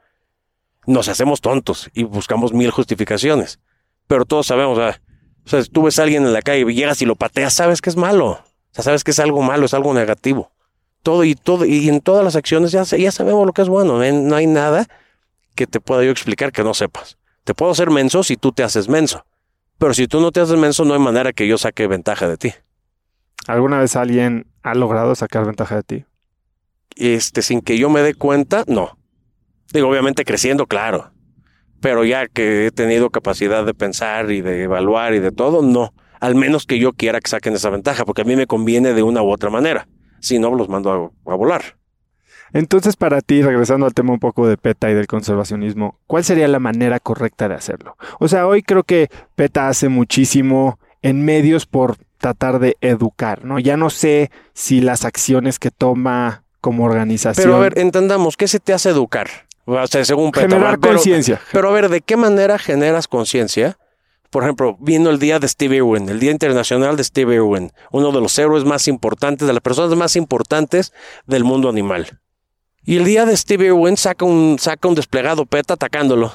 Nos hacemos tontos y buscamos mil justificaciones, pero todos sabemos, o sea, o sea, tú ves a alguien en la calle y llegas y lo pateas, sabes que es malo, o sea, sabes que es algo malo, es algo negativo. Todo y todo, y en todas las acciones ya, ya sabemos lo que es bueno, no hay- no hay nada que te pueda yo explicar que no sepas. Te puedo hacer menso si tú te haces menso. Pero si tú no te haces menso, no hay manera que yo saque ventaja de ti. ¿Alguna vez alguien ha logrado sacar ventaja de ti? Este, sin que yo me dé cuenta, no. Digo, obviamente creciendo, claro. Pero ya que he tenido capacidad de pensar y de evaluar y de todo, no. Al menos que yo quiera que saquen esa ventaja, porque a mí me conviene de una u otra manera. Si no, los mando a, a volar. Entonces, para ti, regresando al tema un poco de PETA y del conservacionismo, ¿cuál sería la manera correcta de hacerlo? O sea, hoy creo que PETA hace muchísimo en medios por tratar de educar, ¿no? Ya no sé si las acciones que toma como organización Pero a ver, entendamos, ¿qué se te hace educar? O sea, según generar conciencia. Pero a ver, ¿de qué manera generas conciencia? Por ejemplo, vino el día de Steve Irwin, el Día Internacional de Steve Irwin, uno de los héroes más importantes, de las personas más importantes del mundo animal. Y el día de Steve Irwin saca un, saca un desplegado PETA atacándolo,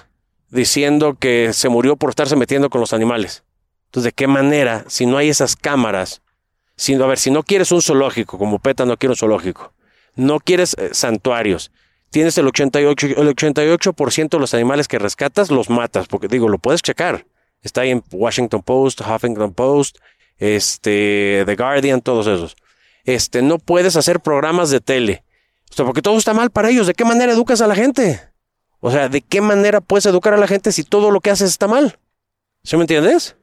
diciendo que se murió por estarse metiendo con los animales. Entonces, ¿de qué manera, si no hay esas cámaras, si, a ver, si no quieres un zoológico, como PETA no quiere un zoológico, no quieres eh, santuarios, tienes el 88, el 88% de los animales que rescatas los matas, porque digo, lo puedes checar. Está ahí en Washington Post, Huffington Post, este, The Guardian, todos esos. Este, no puedes hacer programas de tele. O sea, porque todo está mal para ellos. ¿De qué manera educas a la gente? O sea, ¿de qué manera puedes educar a la gente si todo lo que haces está mal? ¿Sí me entiendes?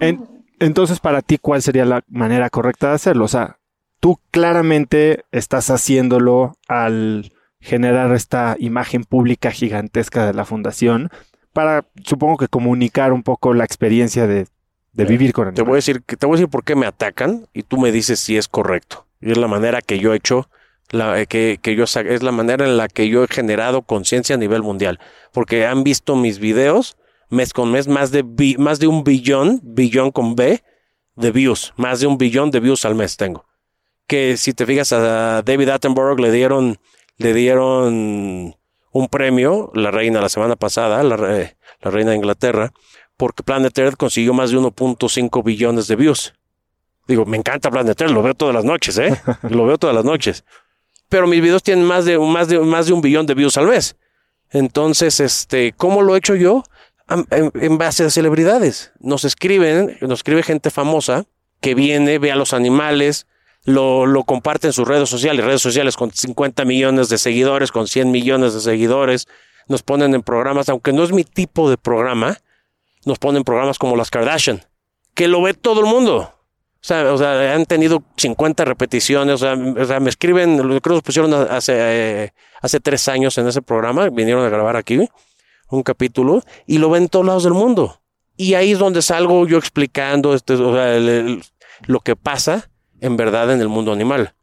En- entonces, para ti, ¿cuál sería la manera correcta de hacerlo? O sea, tú claramente estás haciéndolo al generar esta imagen pública gigantesca de la fundación para, supongo que comunicar un poco la experiencia de, de vivir con Te voy a animales. decir, te voy a decir por qué me atacan y tú me dices si es correcto. Y es la manera que yo he hecho, la, eh, que, que yo es la manera en la que yo he generado conciencia a nivel mundial. Porque han visto mis videos mes con mes más de bi- más de un billón, billón con B, de views, más de un billón de views al mes tengo. Que si te fijas a David Attenborough le dieron le dieron un premio, la reina la semana pasada, la, re- la reina de Inglaterra, porque Planet Earth consiguió más de 1.5 billones de views. Digo, me encanta Planet Earth, lo veo todas las noches, ¿eh? lo veo todas las noches. Pero mis videos tienen más de, más de, más de un billón de views al mes. Entonces, este, ¿cómo lo he hecho yo? En, en base a celebridades. Nos escriben, nos escribe gente famosa que viene, ve a los animales, lo, lo comparte en sus redes sociales, redes sociales con 50 millones de seguidores, con 100 millones de seguidores, nos ponen en programas, aunque no es mi tipo de programa, nos ponen programas como las Kardashian, que lo ve todo el mundo. O sea, o sea, han tenido 50 repeticiones, o sea, o sea, me escriben, creo que los pusieron hace, eh, hace tres años en ese programa, vinieron a grabar aquí un capítulo y lo ven en todos lados del mundo. Y ahí es donde salgo yo explicando este, o sea, lo que pasa en verdad en el mundo animal.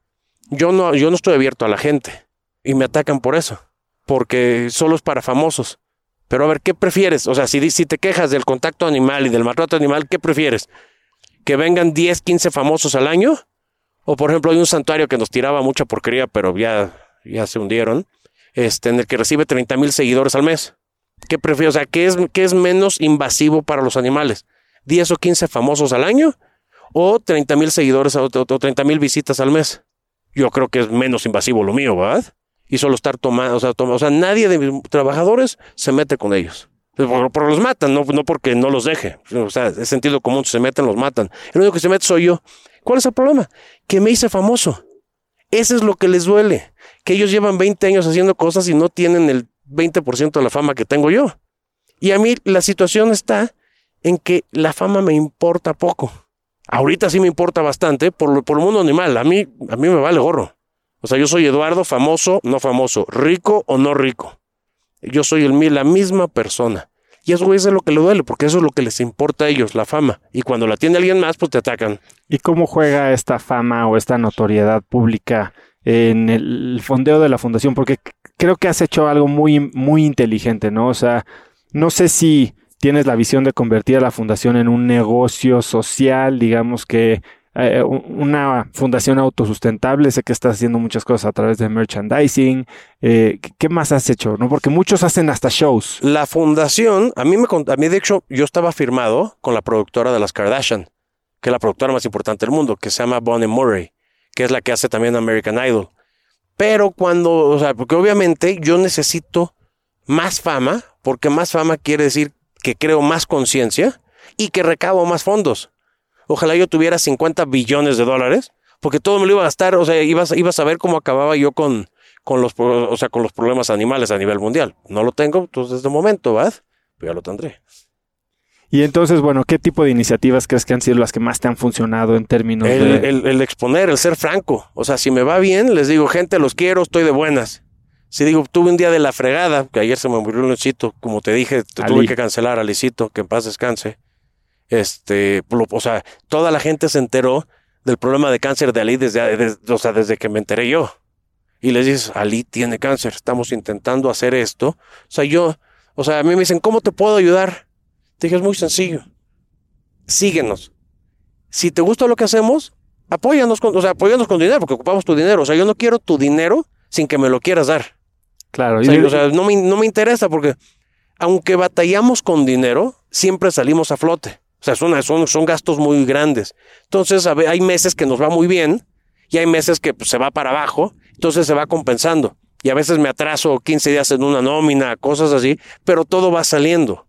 Yo no, yo no estoy abierto a la gente y me atacan por eso, porque solo es para famosos. Pero a ver, ¿qué prefieres? O sea, si, si te quejas del contacto animal y del maltrato animal, ¿qué prefieres? ¿Que vengan 10, 15 famosos al año? O por ejemplo, hay un santuario que nos tiraba mucha porquería, pero ya, ya se hundieron, este, en el que recibe 30 mil seguidores al mes. ¿Qué prefieres? O sea, ¿qué es, qué es menos invasivo para los animales? ¿10 o 15 famosos al año? ¿O 30 mil seguidores o, o 30 mil visitas al mes? Yo creo que es menos invasivo lo mío, ¿verdad? Y solo estar tomando, o sea, nadie de mis trabajadores se mete con ellos. Pero los matan, no, no porque no los deje. O sea, es sentido común, se meten, los matan. El único que se mete soy yo. ¿Cuál es el problema? Que me hice famoso. Ese es lo que les duele. Que ellos llevan 20 años haciendo cosas y no tienen el 20% de la fama que tengo yo. Y a mí la situación está en que la fama me importa poco. Ahorita sí me importa bastante por, por el mundo animal. A mí, a mí me vale gorro. O sea, yo soy Eduardo, famoso, no famoso, rico o no rico. Yo soy el, la misma persona. Y eso es lo que le duele, porque eso es lo que les importa a ellos, la fama. Y cuando la tiene alguien más, pues te atacan. ¿Y cómo juega esta fama o esta notoriedad pública en el fondeo de la fundación? Porque creo que has hecho algo muy, muy inteligente, ¿no? O sea, no sé si tienes la visión de convertir a la fundación en un negocio social, digamos que eh, una fundación autosustentable, sé que estás haciendo muchas cosas a través de merchandising. Eh, ¿Qué más has hecho? ¿No? Porque muchos hacen hasta shows. La fundación, a mí me a mí de hecho, yo estaba firmado con la productora de las Kardashian, que es la productora más importante del mundo, que se llama Bonnie Murray, que es la que hace también American Idol. Pero cuando, o sea, porque obviamente yo necesito más fama, porque más fama quiere decir que creo más conciencia y que recabo más fondos. Ojalá yo tuviera 50 billones de dólares, porque todo me lo iba a gastar, o sea, ibas, ibas a ver cómo acababa yo con, con, los, o sea, con los problemas animales a nivel mundial. No lo tengo, entonces el momento, ¿verdad? Pero ya lo tendré. Y entonces, bueno, ¿qué tipo de iniciativas crees que han sido las que más te han funcionado en términos el, de... El, exponer, el ser franco. O sea, si me va bien, les digo, gente, los quiero, estoy de buenas. Si digo, tuve un día de la fregada, que ayer se me murió un Licito, como te dije, te tuve que cancelar a Licito, que en paz descanse. Este, o sea, toda la gente se enteró del problema de cáncer de Ali desde, o sea, desde que me enteré yo. Y les dices, Ali tiene cáncer, estamos intentando hacer esto. O sea, yo, o sea, a mí me dicen, ¿cómo te puedo ayudar? Te dije, es muy sencillo. Síguenos. Si te gusta lo que hacemos, apóyanos con, o sea, apóyanos con dinero, porque ocupamos tu dinero. O sea, yo no quiero tu dinero sin que me lo quieras dar. Claro. O sea, o sea no, me, no me interesa porque aunque batallamos con dinero, siempre salimos a flote. O sea, son, son, son gastos muy grandes. Entonces, hay meses que nos va muy bien y hay meses que pues, se va para abajo, entonces se va compensando. Y a veces me atraso 15 días en una nómina, cosas así, pero todo va saliendo.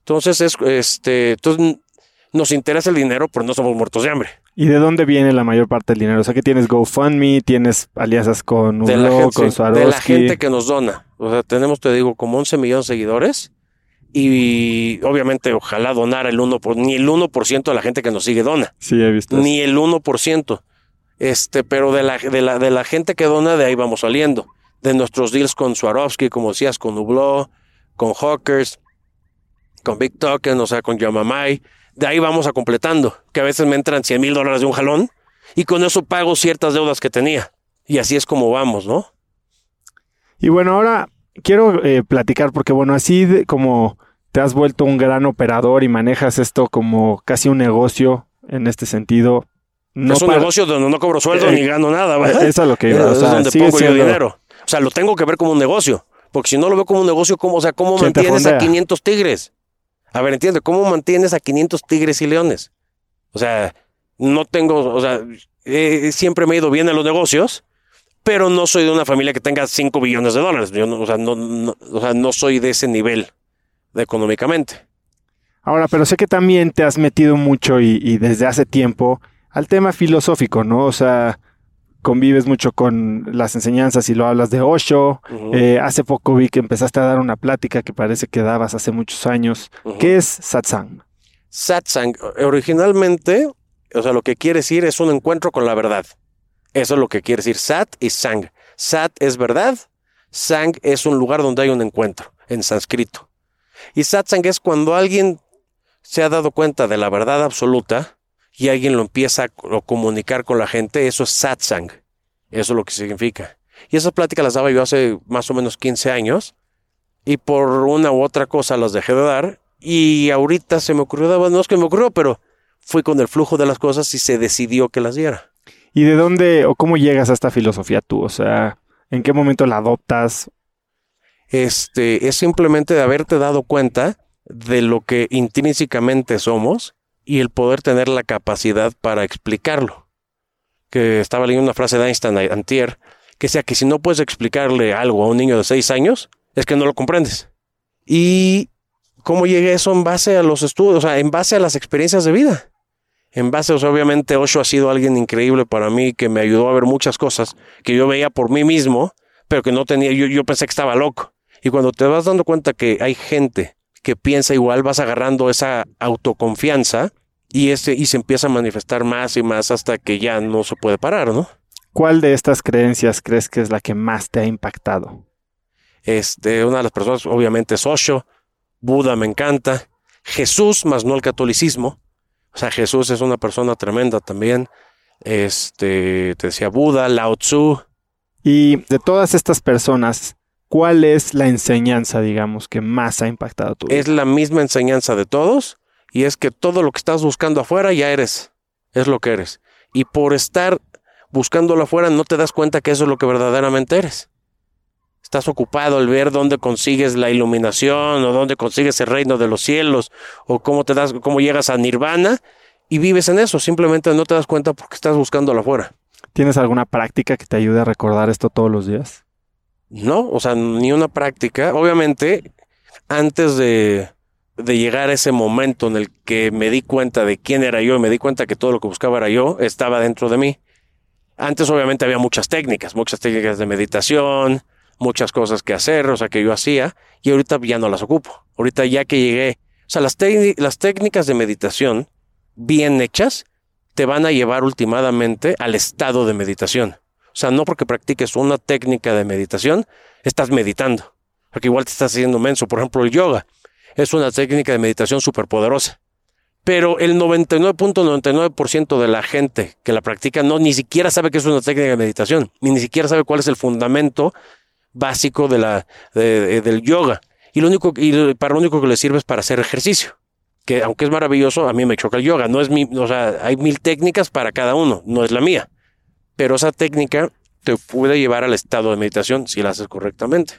Entonces, es, este, entonces nos interesa el dinero, pero no somos muertos de hambre. ¿Y de dónde viene la mayor parte del dinero? O sea, que tienes GoFundMe, tienes alianzas con Ulo, con Swarovski. De la gente que nos dona. O sea, tenemos, te digo, como 11 millones de seguidores y obviamente ojalá donar el 1%, por, ni el 1% de la gente que nos sigue dona. Sí, he visto. Ni el 1%. Este, pero de la, de la, de la gente que dona, de ahí vamos saliendo. De nuestros deals con Swarovski, como decías, con Hublot, con Hawkers, con Big Token, o sea, con Yamamai. De ahí vamos a completando, que a veces me entran 100 mil dólares de un jalón y con eso pago ciertas deudas que tenía. Y así es como vamos, ¿no? Y bueno, ahora quiero eh, platicar porque, bueno, así como te has vuelto un gran operador y manejas esto como casi un negocio en este sentido. No es un negocio donde no cobro sueldo eh, ni gano nada, ¿verdad? Eso es lo que iba. O sea, es donde pongo yo dinero. O sea, lo tengo que ver como un negocio. Porque si no lo veo como un negocio, ¿cómo, o sea, ¿cómo mantienes a 500 tigres? A ver, entiende, ¿cómo mantienes a 500 tigres y leones? O sea, no tengo, o sea, siempre me he ido bien en los negocios, pero no soy de una familia que tenga 5 billones de dólares. Yo no, o, sea, no, o sea, no soy de ese nivel económicamente. Ahora, pero sé que también te has metido mucho y, desde hace tiempo al tema filosófico, ¿no? O sea, convives mucho con las enseñanzas y lo hablas de Osho. Eh, hace poco vi que empezaste a dar una plática que parece que dabas hace muchos años. ¿Qué es satsang? Satsang, originalmente, o sea, lo que quiere decir es un encuentro con la verdad. Eso es lo que quiere decir sat y sang. Sat es verdad, sang es un lugar donde hay un encuentro, en sánscrito. Y satsang es cuando alguien se ha dado cuenta de la verdad absoluta y alguien lo empieza a comunicar con la gente, eso es satsang. Eso es lo que significa. Y esas pláticas las daba yo hace más o menos 15 años y por una u otra cosa las dejé de dar y ahorita se me ocurrió, no es que me ocurrió, pero fui con el flujo de las cosas y se decidió que las diera. ¿Y de dónde o cómo llegas a esta filosofía tú? O sea, ¿en qué momento la adoptas? este, es simplemente de haberte dado cuenta de lo que intrínsecamente somos y el poder tener la capacidad para explicarlo. Que estaba leyendo una frase de Einstein antier, que sea que si no puedes explicarle algo a un niño de seis años, es que no lo comprendes. Y ¿Cómo llegué a eso en base a los estudios, o sea, en base a las experiencias de vida? En base, o sea, obviamente Osho ha sido alguien increíble para mí que me ayudó a ver muchas cosas que yo veía por mí mismo, pero que no tenía, yo, yo pensé que estaba loco. Y cuando te vas dando cuenta que hay gente que piensa igual, vas agarrando esa autoconfianza y, ese, y se empieza a manifestar más y más hasta que ya no se puede parar, ¿no? ¿Cuál de estas creencias crees que es la que más te ha impactado? Este, una de las personas, obviamente, es Osho. Buda me encanta. Jesús, más no el catolicismo. O sea, Jesús es una persona tremenda también. Este, te decía Buda, Lao Tzu. Y de todas estas personas, ¿cuál es la enseñanza, digamos, que más ha impactado tu vida? Es la misma enseñanza de todos y es que todo lo que estás buscando afuera ya eres. Es lo que eres. Y por estar buscándolo afuera no te das cuenta que eso es lo que verdaderamente eres. Estás ocupado al ver dónde consigues la iluminación o dónde consigues el reino de los cielos o cómo te das, cómo llegas a nirvana y vives en eso. Simplemente no te das cuenta porque estás buscándolo afuera. ¿Tienes alguna práctica que te ayude a recordar esto todos los días? No, o sea, ni una práctica. Obviamente, antes de, de llegar a ese momento en el que me di cuenta de quién era yo y me di cuenta que todo lo que buscaba era yo, estaba dentro de mí. Antes obviamente había muchas técnicas, muchas técnicas de meditación, muchas cosas que hacer, o sea, que yo hacía, y ahorita ya no las ocupo. Ahorita ya que llegué, o sea, las, las técnicas de meditación bien hechas te van a llevar últimamente al estado de meditación. O sea, no porque practiques una técnica de meditación, estás meditando. Porque igual te estás haciendo menso. Por ejemplo, el yoga es una técnica de meditación súper poderosa. Pero el 99.99% de la gente que la practica no ni siquiera sabe que es una técnica de meditación, ni, ni siquiera sabe cuál es el fundamento básico de la, del yoga. Y lo único, y para lo único que le sirve es para hacer ejercicio. Que aunque es maravilloso, a mí me choca el yoga. No es mi, o sea, hay mil técnicas para cada uno, no es la mía. Pero esa técnica te puede llevar al estado de meditación si la haces correctamente.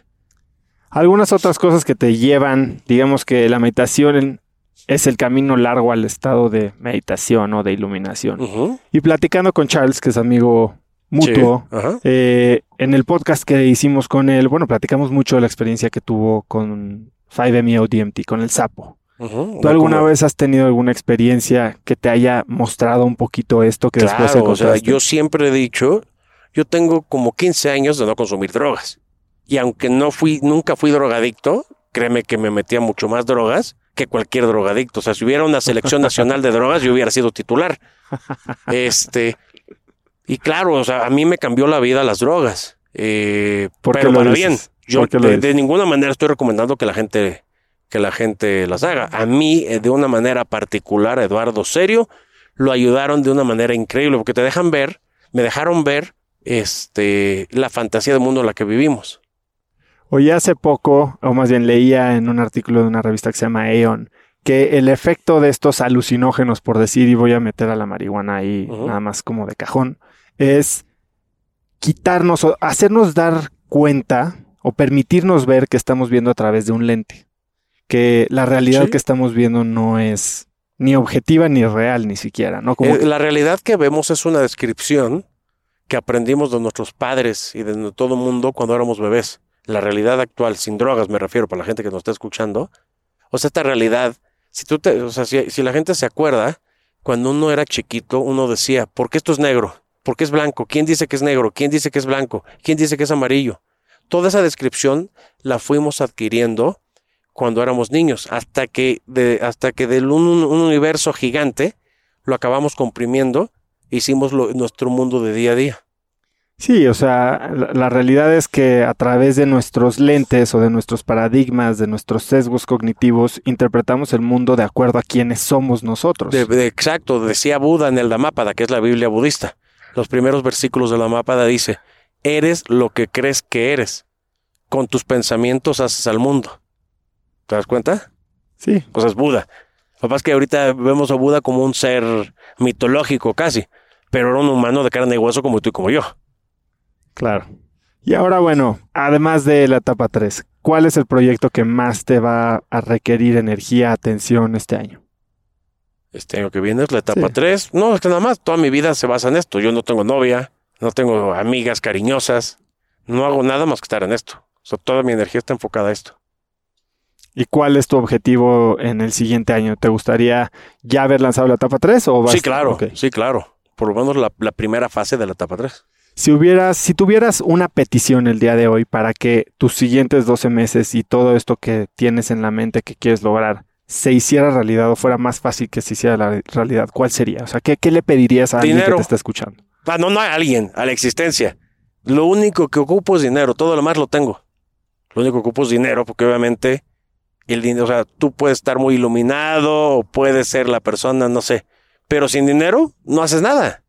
Algunas otras cosas que te llevan, digamos que la meditación es el camino largo al estado de meditación o de iluminación. Y platicando con Charles, que es amigo mutuo, eh, en el podcast que hicimos con él, bueno, platicamos mucho de la experiencia que tuvo con 5MEO DMT, con el sapo. ¿Tú alguna vez has tenido alguna experiencia que te haya mostrado un poquito esto que después o sea, yo siempre he dicho, yo tengo como 15 años de no consumir drogas. Y aunque no fui, nunca fui drogadicto, créeme que me metía mucho más drogas que cualquier drogadicto. O sea, si hubiera una selección nacional de drogas, yo hubiera sido titular. Este, y claro, o sea, a mí me cambió la vida las drogas. Eh, pero para bien. Yo de, ninguna manera estoy recomendando que la gente que la gente las haga. A mí, eh, de una manera particular, Eduardo Serio, lo ayudaron de una manera increíble, porque te dejan ver, me dejaron ver este, la fantasía del mundo en la que vivimos. Oye, hace poco, o más bien leía en un artículo de una revista que se llama Aeon, que el efecto de estos alucinógenos, por decir, y voy a meter a la marihuana ahí nada más como de cajón, es quitarnos o hacernos dar cuenta o permitirnos ver que estamos viendo a través de un lente. Que la realidad que estamos viendo no es ni objetiva ni real ni siquiera, ¿no? Como eh, La realidad que vemos es una descripción que aprendimos de nuestros padres y de todo el mundo cuando éramos bebés. La realidad actual, sin drogas me refiero para la gente que nos está escuchando. O sea, esta realidad, si tú te, o sea, si, si la gente se acuerda, cuando uno era chiquito, uno decía, ¿por qué esto es negro? ¿Por qué es blanco? ¿Quién dice que es negro? ¿Quién dice que es blanco? ¿Quién dice que es amarillo? Toda esa descripción la fuimos adquiriendo cuando éramos niños, hasta que, de, hasta que de un, universo gigante lo acabamos comprimiendo, hicimos nuestro mundo de día a día. Sí, o sea, la, realidad es que a través de nuestros lentes o de nuestros paradigmas, de nuestros sesgos cognitivos, interpretamos el mundo de acuerdo a quienes somos nosotros. exacto, decía Buda en el Dhammapada, que es la Biblia budista los primeros versículos de la Mápada dice, eres lo que crees que eres. Con tus pensamientos haces al mundo. ¿Te das cuenta? Sí. O sea, es Buda. Lo que que ahorita vemos a Buda como un ser mitológico casi, pero era un humano de carne y hueso como tú y como yo. Claro. Y ahora, bueno, además de la etapa 3, ¿cuál es el proyecto que más te va a requerir energía, atención este año? este año que viene es la etapa 3. No, es que nada más toda mi vida se basa en esto. Yo no tengo novia, no tengo amigas cariñosas, no hago nada más que estar en esto. O sea, toda mi energía está enfocada a esto. ¿Y cuál es tu objetivo en el siguiente año? ¿Te gustaría ya haber lanzado la etapa 3 o vas Sí, claro, sí, claro. Por lo menos la, la primera fase de la etapa 3. Si hubieras, si tuvieras una petición el día de hoy para que tus siguientes 12 meses y todo esto que tienes en la mente que quieres lograr se hiciera realidad o fuera más fácil que se hiciera la realidad, ¿cuál sería? O sea, ¿qué, qué le pedirías a alguien que te está escuchando? Ah, no, no a alguien, a la existencia. Lo único que ocupo es dinero, todo lo demás lo tengo. Lo único que ocupo es dinero, porque obviamente el dinero, o sea, tú puedes estar muy iluminado o puedes ser la persona, no sé, pero sin dinero no haces nada.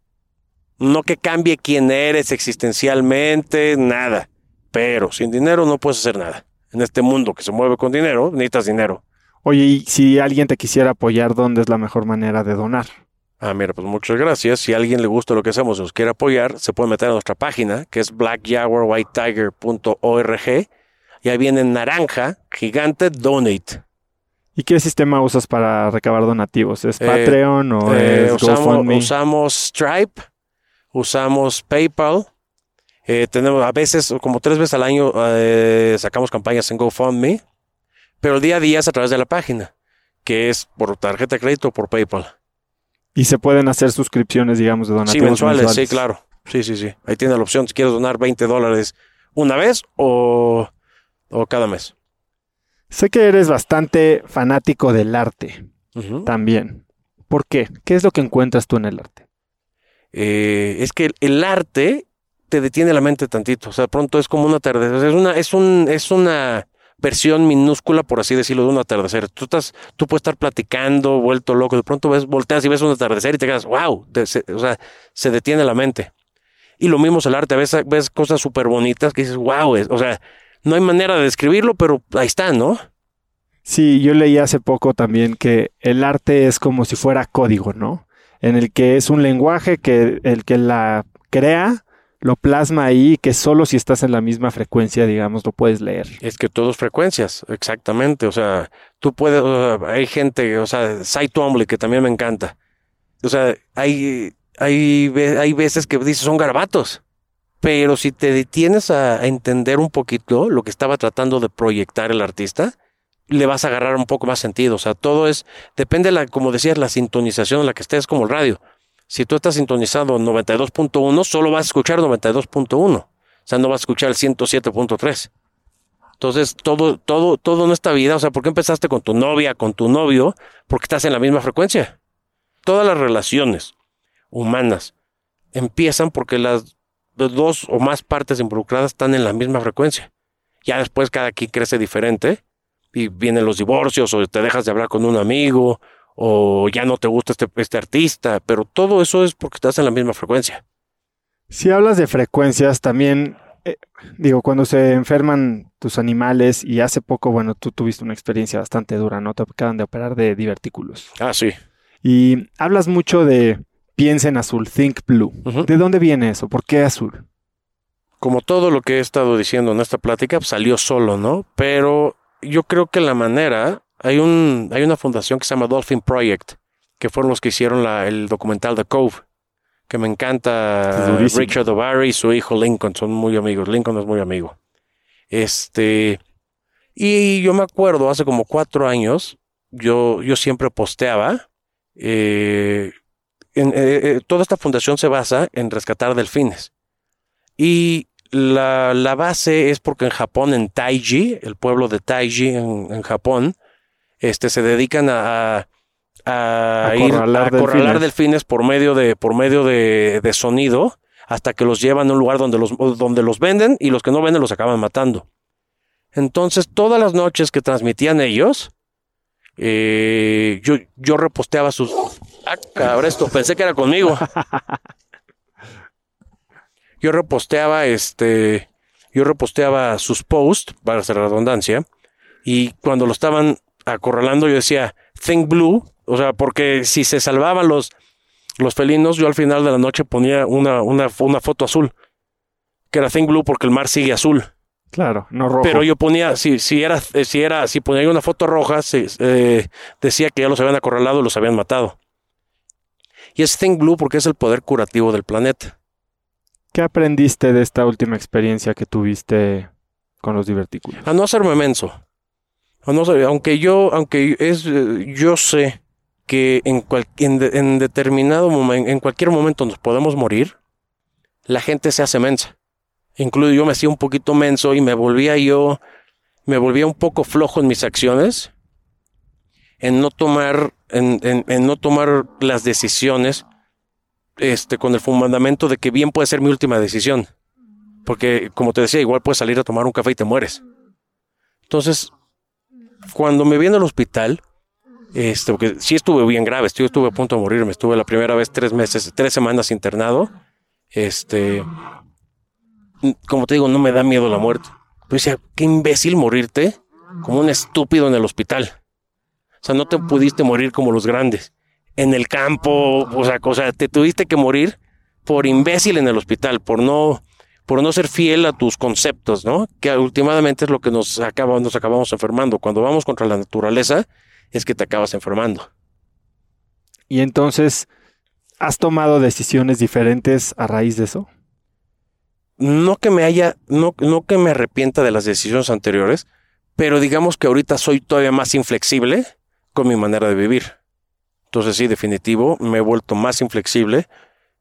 No que cambie quién eres existencialmente, nada. Pero sin dinero no puedes hacer nada. En este mundo que se mueve con dinero, necesitas dinero. Oye, y si alguien te quisiera apoyar, ¿dónde es la mejor manera de donar? Ah, mira, pues muchas gracias. Si a alguien le gusta lo que hacemos y nos quiere apoyar, se puede meter a nuestra página, que es blackjaguarwhitetiger.org. Y ahí viene en naranja, gigante, donate. ¿Y qué sistema usas para recabar donativos? ¿Es eh, Patreon o eh, es usamos, GoFundMe? usamos Stripe, usamos PayPal. Eh, tenemos a veces, como tres veces al año, sacamos campañas en GoFundMe. Pero el día a día es a través de la página, que es por tarjeta de crédito o por PayPal. Y se pueden hacer suscripciones, digamos, de donativos Sí, mensuales, sí, claro. Sí, sí, sí. Ahí tiene la opción si quieres donar 20 dólares una vez o, o cada mes. Sé que eres bastante fanático del arte también. ¿Por qué? ¿Qué es lo que encuentras tú en el arte? Eh, es que el, el arte te detiene la mente tantito. O sea, de pronto es como un atardecer. Es una, es un, es una versión minúscula, por así decirlo, de un atardecer. Tú estás, tú puedes estar platicando, vuelto loco, de pronto ves, volteas y ves un atardecer y te quedas, wow, Te- se- o sea, se detiene la mente. Y lo mismo es el arte, a veces ves cosas súper bonitas que dices, wow, es- o sea, no hay manera de describirlo, pero ahí está, ¿no? Sí, yo leí hace poco también que el arte es como si fuera código, ¿no? En el que es un lenguaje que el que la crea lo plasma ahí, que solo si estás en la misma frecuencia, digamos, lo puedes leer. Es que todo es frecuencias, exactamente. O sea, tú puedes, o sea, hay gente, o sea, Cy Twombly, que también me encanta. O sea, hay, hay, hay veces que dices son garabatos. Pero si te detienes a, entender un poquito lo que estaba tratando de proyectar el artista, le vas a agarrar un poco más sentido. O sea, todo es, depende, la, como decías, la sintonización en la que estés, como el radio. Si tú estás sintonizado 92.1, solo vas a escuchar 92.1. O sea, no vas a escuchar el 107.3. Entonces, todo, todo, todo en esta vida, o sea, ¿por qué empezaste con tu novia, con tu novio? Porque estás en la misma frecuencia. Todas las relaciones humanas empiezan porque las dos o más partes involucradas están en la misma frecuencia. Ya después cada quien crece diferente y vienen los divorcios o te dejas de hablar con un amigo o ya no te gusta este, este artista, pero todo eso es porque estás en la misma frecuencia. Si hablas de frecuencias, también, eh, digo, cuando se enferman tus animales, y hace poco, bueno, tú tuviste una experiencia bastante dura, ¿no? Te acaban de operar de divertículos. Ah, sí. Y hablas mucho de piensa en azul, think blue. ¿De dónde viene eso? ¿Por qué azul? como todo lo que he estado diciendo en esta plática, pues, salió solo, ¿no? Pero yo creo que la manera, hay un, hay una fundación que se llama Dolphin Project, que fueron los que hicieron la- el documental The Cove, que me encanta. Richard O'Barry y su hijo Lincoln son muy amigos. Lincoln es muy amigo. Este, y yo me acuerdo hace como cuatro años, yo, yo siempre posteaba, eh, en- eh, eh, toda esta fundación se basa en rescatar delfines. Y la, la base es porque en Japón, en Taiji, el pueblo de Taiji en, en Japón, este, se dedican a, a, a ir a Acorralar delfines por medio de, por medio de, de sonido hasta que los llevan a un lugar donde los, donde los venden y los que no venden los acaban matando. Entonces, todas las noches que transmitían ellos, eh, yo, yo reposteaba sus... Ah, cabrón, esto pensé que era conmigo. Yo reposteaba este, yo reposteaba sus posts, para hacer redundancia, y cuando lo estaban acorralando yo decía, Think Blue, o sea, porque si se salvaban los, los felinos, yo al final de la noche ponía una, una, una foto azul, que era Think Blue porque el mar sigue azul. Claro, no rojo. Pero yo ponía, si, si era, si era, si ponía una foto roja, se- eh, decía que ya los habían acorralado y los habían matado. Y es Think Blue porque es el poder curativo del planeta. ¿Qué aprendiste de esta última experiencia que tuviste con los divertículos? A no hacerme menso. no aunque yo, aunque es, eh, yo sé que en, cual- en, de- en determinado momento, en cualquier momento nos podemos morir, la gente se hace mensa. Incluso yo me hacía un poquito menso y me volvía yo, me volvía un poco flojo en mis acciones, en no tomar, en, no tomar las decisiones, este, con el fundamento de que bien puede ser mi última decisión. Porque, como te decía, igual puedes salir a tomar un café y te mueres. Entonces, cuando me vi en el hospital, este, porque sí estuve bien grave, estuve, estuve a punto de morirme, estuve la primera vez tres meses, tres semanas internado. Este, como te digo, no me da miedo la muerte. Pero decía, qué imbécil morirte como un estúpido en el hospital. O sea, no te pudiste morir como los grandes. En el campo, o sea, o sea, te tuviste que morir por imbécil en el hospital, por no, por no ser fiel a tus conceptos, ¿no? Que últimamente es lo que nos acaba, nos acabamos enfermando. Cuando vamos contra la naturaleza, es que te acabas enfermando. Y entonces, ¿has tomado decisiones diferentes a raíz de eso? No que me haya, no, no que me arrepienta de las decisiones anteriores, pero digamos que ahorita soy todavía más inflexible con mi manera de vivir. Entonces sí, definitivo, me he vuelto más inflexible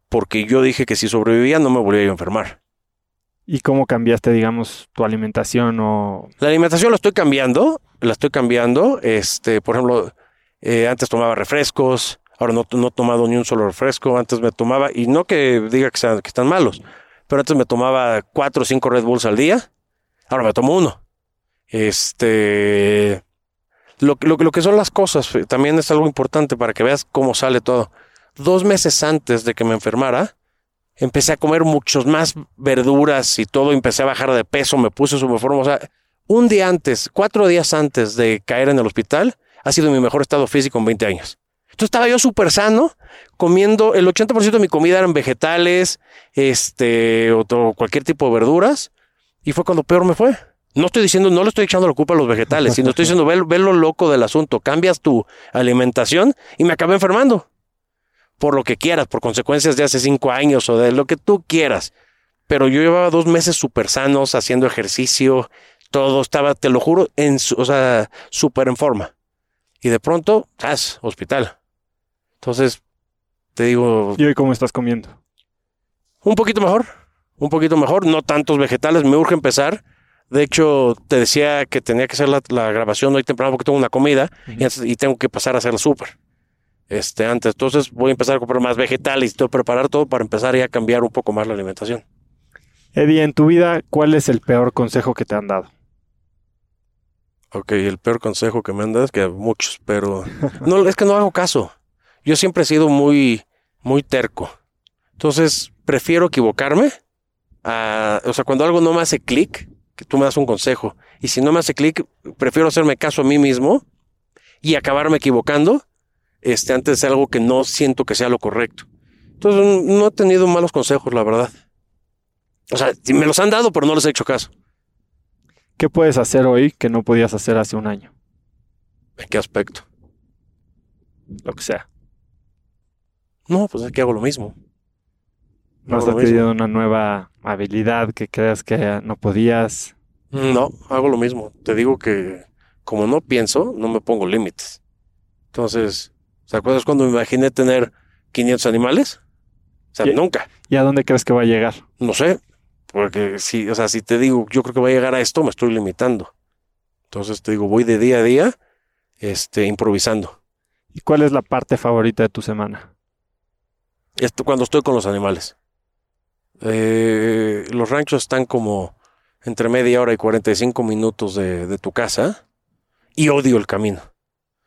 porque yo dije que si sobrevivía no me volvía a enfermar. ¿Y cómo cambiaste, digamos, tu alimentación o La alimentación la estoy cambiando, la estoy cambiando. Este, por ejemplo, eh, antes tomaba refrescos, ahora no, no he tomado ni un solo refresco. Antes me tomaba, y no que diga que, sean- que están malos, pero antes me tomaba cuatro o cinco Red Bulls al día, ahora me tomo uno. Este, lo, lo, lo que son las cosas eh, también es algo importante para que veas cómo sale todo. Dos meses antes de que me enfermara, empecé a comer muchos más verduras y todo, empecé a bajar de peso, me puse forma, o sea, un día antes, cuatro días antes de caer en el hospital, ha sido mi mejor estado físico en 20 años. Entonces estaba yo súper sano, comiendo, el 80% de mi comida eran vegetales, este, o cualquier tipo de verduras, y fue cuando peor me fue. No estoy diciendo, no le estoy echando la culpa a los vegetales, sino estoy diciendo, ve, ve lo loco del asunto, cambias tu alimentación y me acabé enfermando. Por lo que quieras, por consecuencias de hace cinco años o de lo que tú quieras. Pero yo llevaba dos meses súper sanos, haciendo ejercicio, todo estaba, te lo juro, en, su- o sea, súper en forma. Y de pronto, ¡zas! hospital. Entonces, te digo, ¿Y hoy cómo estás comiendo? un poquito mejor, un poquito mejor, no tantos vegetales, me urge empezar. De hecho, te decía que tenía que hacer la, la grabación hoy temprano porque tengo una comida y, tengo que pasar a hacer el súper. Este, antes, entonces voy a empezar a comprar más vegetales y todo, preparar todo para empezar ya a cambiar un poco más la alimentación. Eddie, en tu vida, ¿cuál es el peor consejo que te han dado? Ok, el peor consejo que me han dado es que muchos, pero no, es que no hago caso. Yo siempre he sido muy, muy terco. Entonces, prefiero equivocarme. a- o sea, cuando algo no me hace clic, que tú me das un consejo. Y si no me hace clic, prefiero hacerme caso a mí mismo y acabarme equivocando este, antes de algo que no siento que sea lo correcto. Entonces, no he tenido malos consejos, la verdad. O sea, me los han dado, pero no les he hecho caso. ¿Qué puedes hacer hoy que no podías hacer hace un año? ¿En qué aspecto? Lo que sea. No, pues es que hago lo mismo. ¿No has adquirido una nueva habilidad que creas que no podías? No, hago lo mismo. Te digo que como no pienso, no me pongo límites. Entonces, ¿te acuerdas cuando me imaginé tener 500 animales? O sea, nunca. ¿Y a dónde crees que va a llegar? No sé. Porque si, o sea, si te digo, yo creo que va a llegar a esto, me estoy limitando. Entonces te digo, voy de día a día, este, improvisando. ¿Y cuál es la parte favorita de tu semana? Esto cuando estoy con los animales. Eh, los ranchos están como entre media hora y 45 minutos de, de tu casa y odio el camino.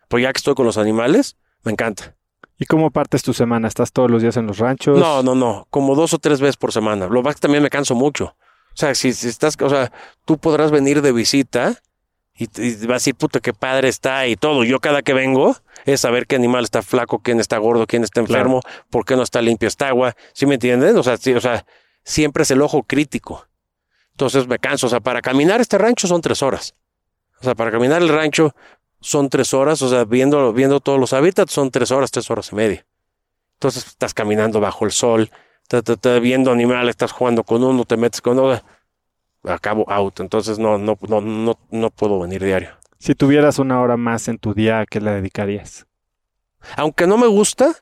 Pues ya que estoy con los animales, me encanta. ¿Y cómo partes tu semana? ¿Estás todos los días en los ranchos? No, no, no, como dos o tres veces por semana. Lo es que también me canso mucho. O sea, si, si estás, o sea, tú podrás venir de visita y vas a decir, puta, qué padre está y todo. Yo cada que vengo es saber qué animal está flaco, quién está gordo, quién está Claro. enfermo, por qué no está limpio esta agua. ¿Sí me entienden? O sea, sí, o sea, siempre es el ojo crítico. Entonces me canso. O sea, para caminar este rancho son tres horas. O sea, para caminar el rancho son tres horas. O sea, viendo, viendo todos los hábitats son tres horas, tres horas y media. Entonces estás caminando bajo el sol, viendo animales, estás jugando con uno, te metes con otro. Acabo out. Entonces no, no, no, no, no puedo venir diario. Si tuvieras una hora más en tu día, ¿a qué la dedicarías? Aunque no me gusta,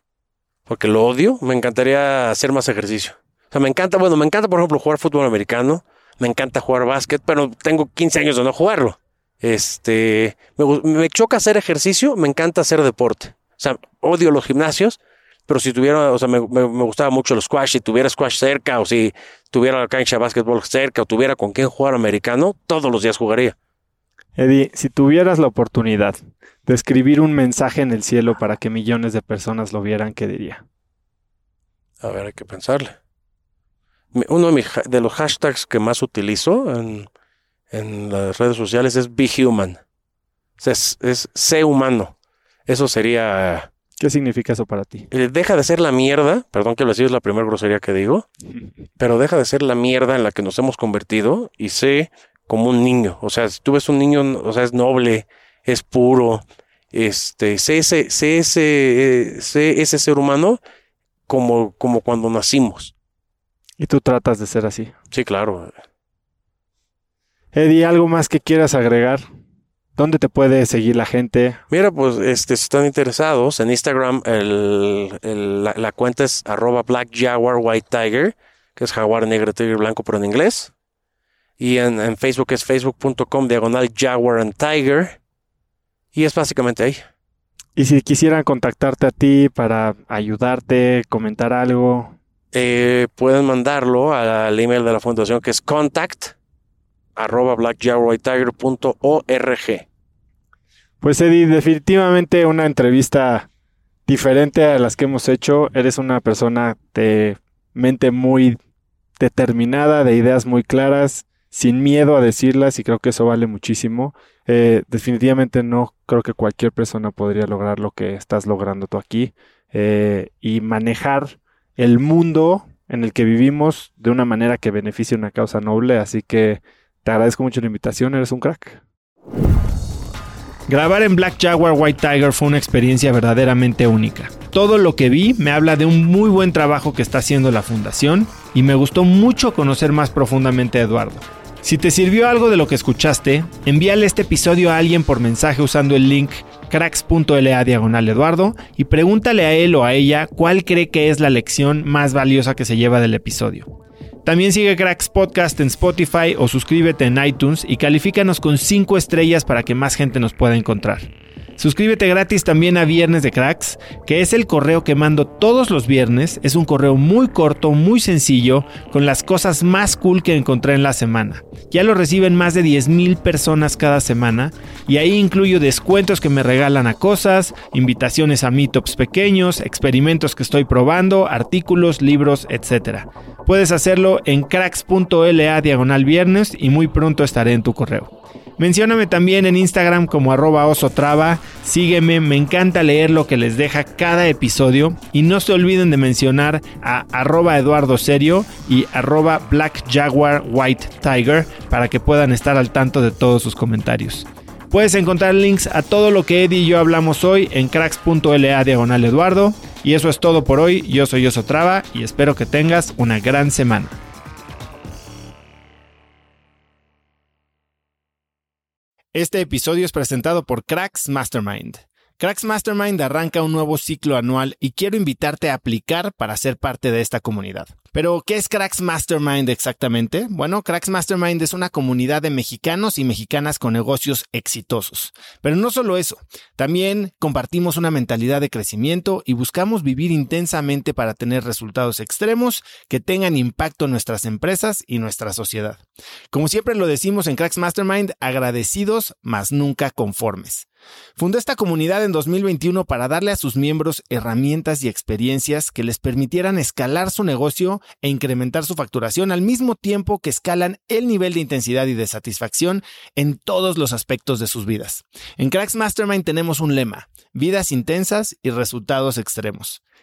porque lo odio, me encantaría hacer más ejercicio. O sea, me encanta, bueno, me encanta, por ejemplo, jugar fútbol americano, me encanta jugar básquet, pero tengo 15 años de no jugarlo. Este, me, me choca hacer ejercicio, me encanta hacer deporte. O sea, odio los gimnasios, pero si tuviera, o sea, me, gustaba mucho los squash, si tuviera squash cerca, o si tuviera la cancha de básquetbol cerca, o tuviera con quién jugar americano, todos los días jugaría. Eddie, si tuvieras la oportunidad de escribir un mensaje en el cielo para que millones de personas lo vieran, ¿qué diría? A ver, hay que pensarle. Uno de, los hashtags que más utilizo en, en las redes sociales es Be Human. Es, es sé humano. Eso sería... ¿Qué significa eso para ti? Eh, deja de ser la mierda, perdón que lo decía, es la primera grosería que digo, pero deja de ser la mierda en la que nos hemos convertido y sé como un niño. O sea, si tú ves un niño, o sea, es noble, es puro, este, sé ese, sé ese, eh, sé ese ser humano como, como cuando nacimos. Y tú tratas de ser así. Sí, claro. Eddie, ¿algo más que quieras agregar? ¿Dónde te puede seguir la gente? Mira, pues este, si están interesados, en Instagram la, cuenta es arroba Black Jaguar White Tiger, que es jaguar negro, tigre blanco, pero en inglés. Y en, en Facebook es facebook.com diagonal Jaguar and Tiger. Y es básicamente ahí. Y si quisieran contactarte a ti para ayudarte, comentar algo. Eh, pueden mandarlo al email de la fundación que es contact arroba blackjaguartiger.org. Pues Eddie, definitivamente una entrevista diferente a las que hemos hecho. Eres una persona de mente muy determinada, de ideas muy claras, sin miedo a decirlas y creo que eso vale muchísimo. Eh, definitivamente no creo que cualquier persona podría lograr lo que estás logrando tú aquí eh, y manejar el mundo en el que vivimos de una manera que beneficie una causa noble. Así que te agradezco mucho la invitación, eres un crack. Grabar en Black Jaguar White Tiger fue una experiencia verdaderamente única. Todo lo que vi me habla de un muy buen trabajo que está haciendo la fundación y me gustó mucho conocer más profundamente a Eduardo. Si te sirvió algo de lo que escuchaste, envíale este episodio a alguien por mensaje usando el link cracks.la diagonal Eduardo y pregúntale a él o a ella cuál cree que es la lección más valiosa que se lleva del episodio. También sigue Cracks Podcast en Spotify o suscríbete en iTunes y califícanos con 5 estrellas para que más gente nos pueda encontrar. Suscríbete gratis también a Viernes de Cracks, que es el correo que mando todos los viernes. Es un correo muy corto, muy sencillo, con las cosas más cool que encontré en la semana. Ya lo reciben más de 10.000 personas cada semana y ahí incluyo descuentos que me regalan a cosas, invitaciones a meetups pequeños, experimentos que estoy probando, artículos, libros, etc. Puedes hacerlo en cracks.la diagonal viernes y muy pronto estaré en tu correo. Mencióname también en Instagram como arroba osotrava, sígueme, me encanta leer lo que les deja cada episodio y no se olviden de mencionar a arroba Eduardo Serio y arroba Black Jaguar White Tiger para que puedan estar al tanto de todos sus comentarios. Puedes encontrar links a todo lo que Eddie y yo hablamos hoy en cracks.la diagonal Eduardo. Y eso es todo por hoy. Yo soy Osotrava y espero que tengas una gran semana. Este episodio es presentado por Cracks Mastermind. Cracks Mastermind arranca un nuevo ciclo anual y quiero invitarte a aplicar para ser parte de esta comunidad. Pero, ¿qué es Cracks Mastermind exactamente? Bueno, Cracks Mastermind es una comunidad de mexicanos y mexicanas con negocios exitosos. Pero no solo eso, también compartimos una mentalidad de crecimiento y buscamos vivir intensamente para tener resultados extremos que tengan impacto en nuestras empresas y nuestra sociedad. Como siempre lo decimos en Cracks Mastermind, agradecidos, mas nunca conformes. Fundó esta comunidad en 2021 para darle a sus miembros herramientas y experiencias que les permitieran escalar su negocio e incrementar su facturación al mismo tiempo que escalan el nivel de intensidad y de satisfacción en todos los aspectos de sus vidas. En Cracks Mastermind tenemos un lema, vidas intensas y resultados extremos.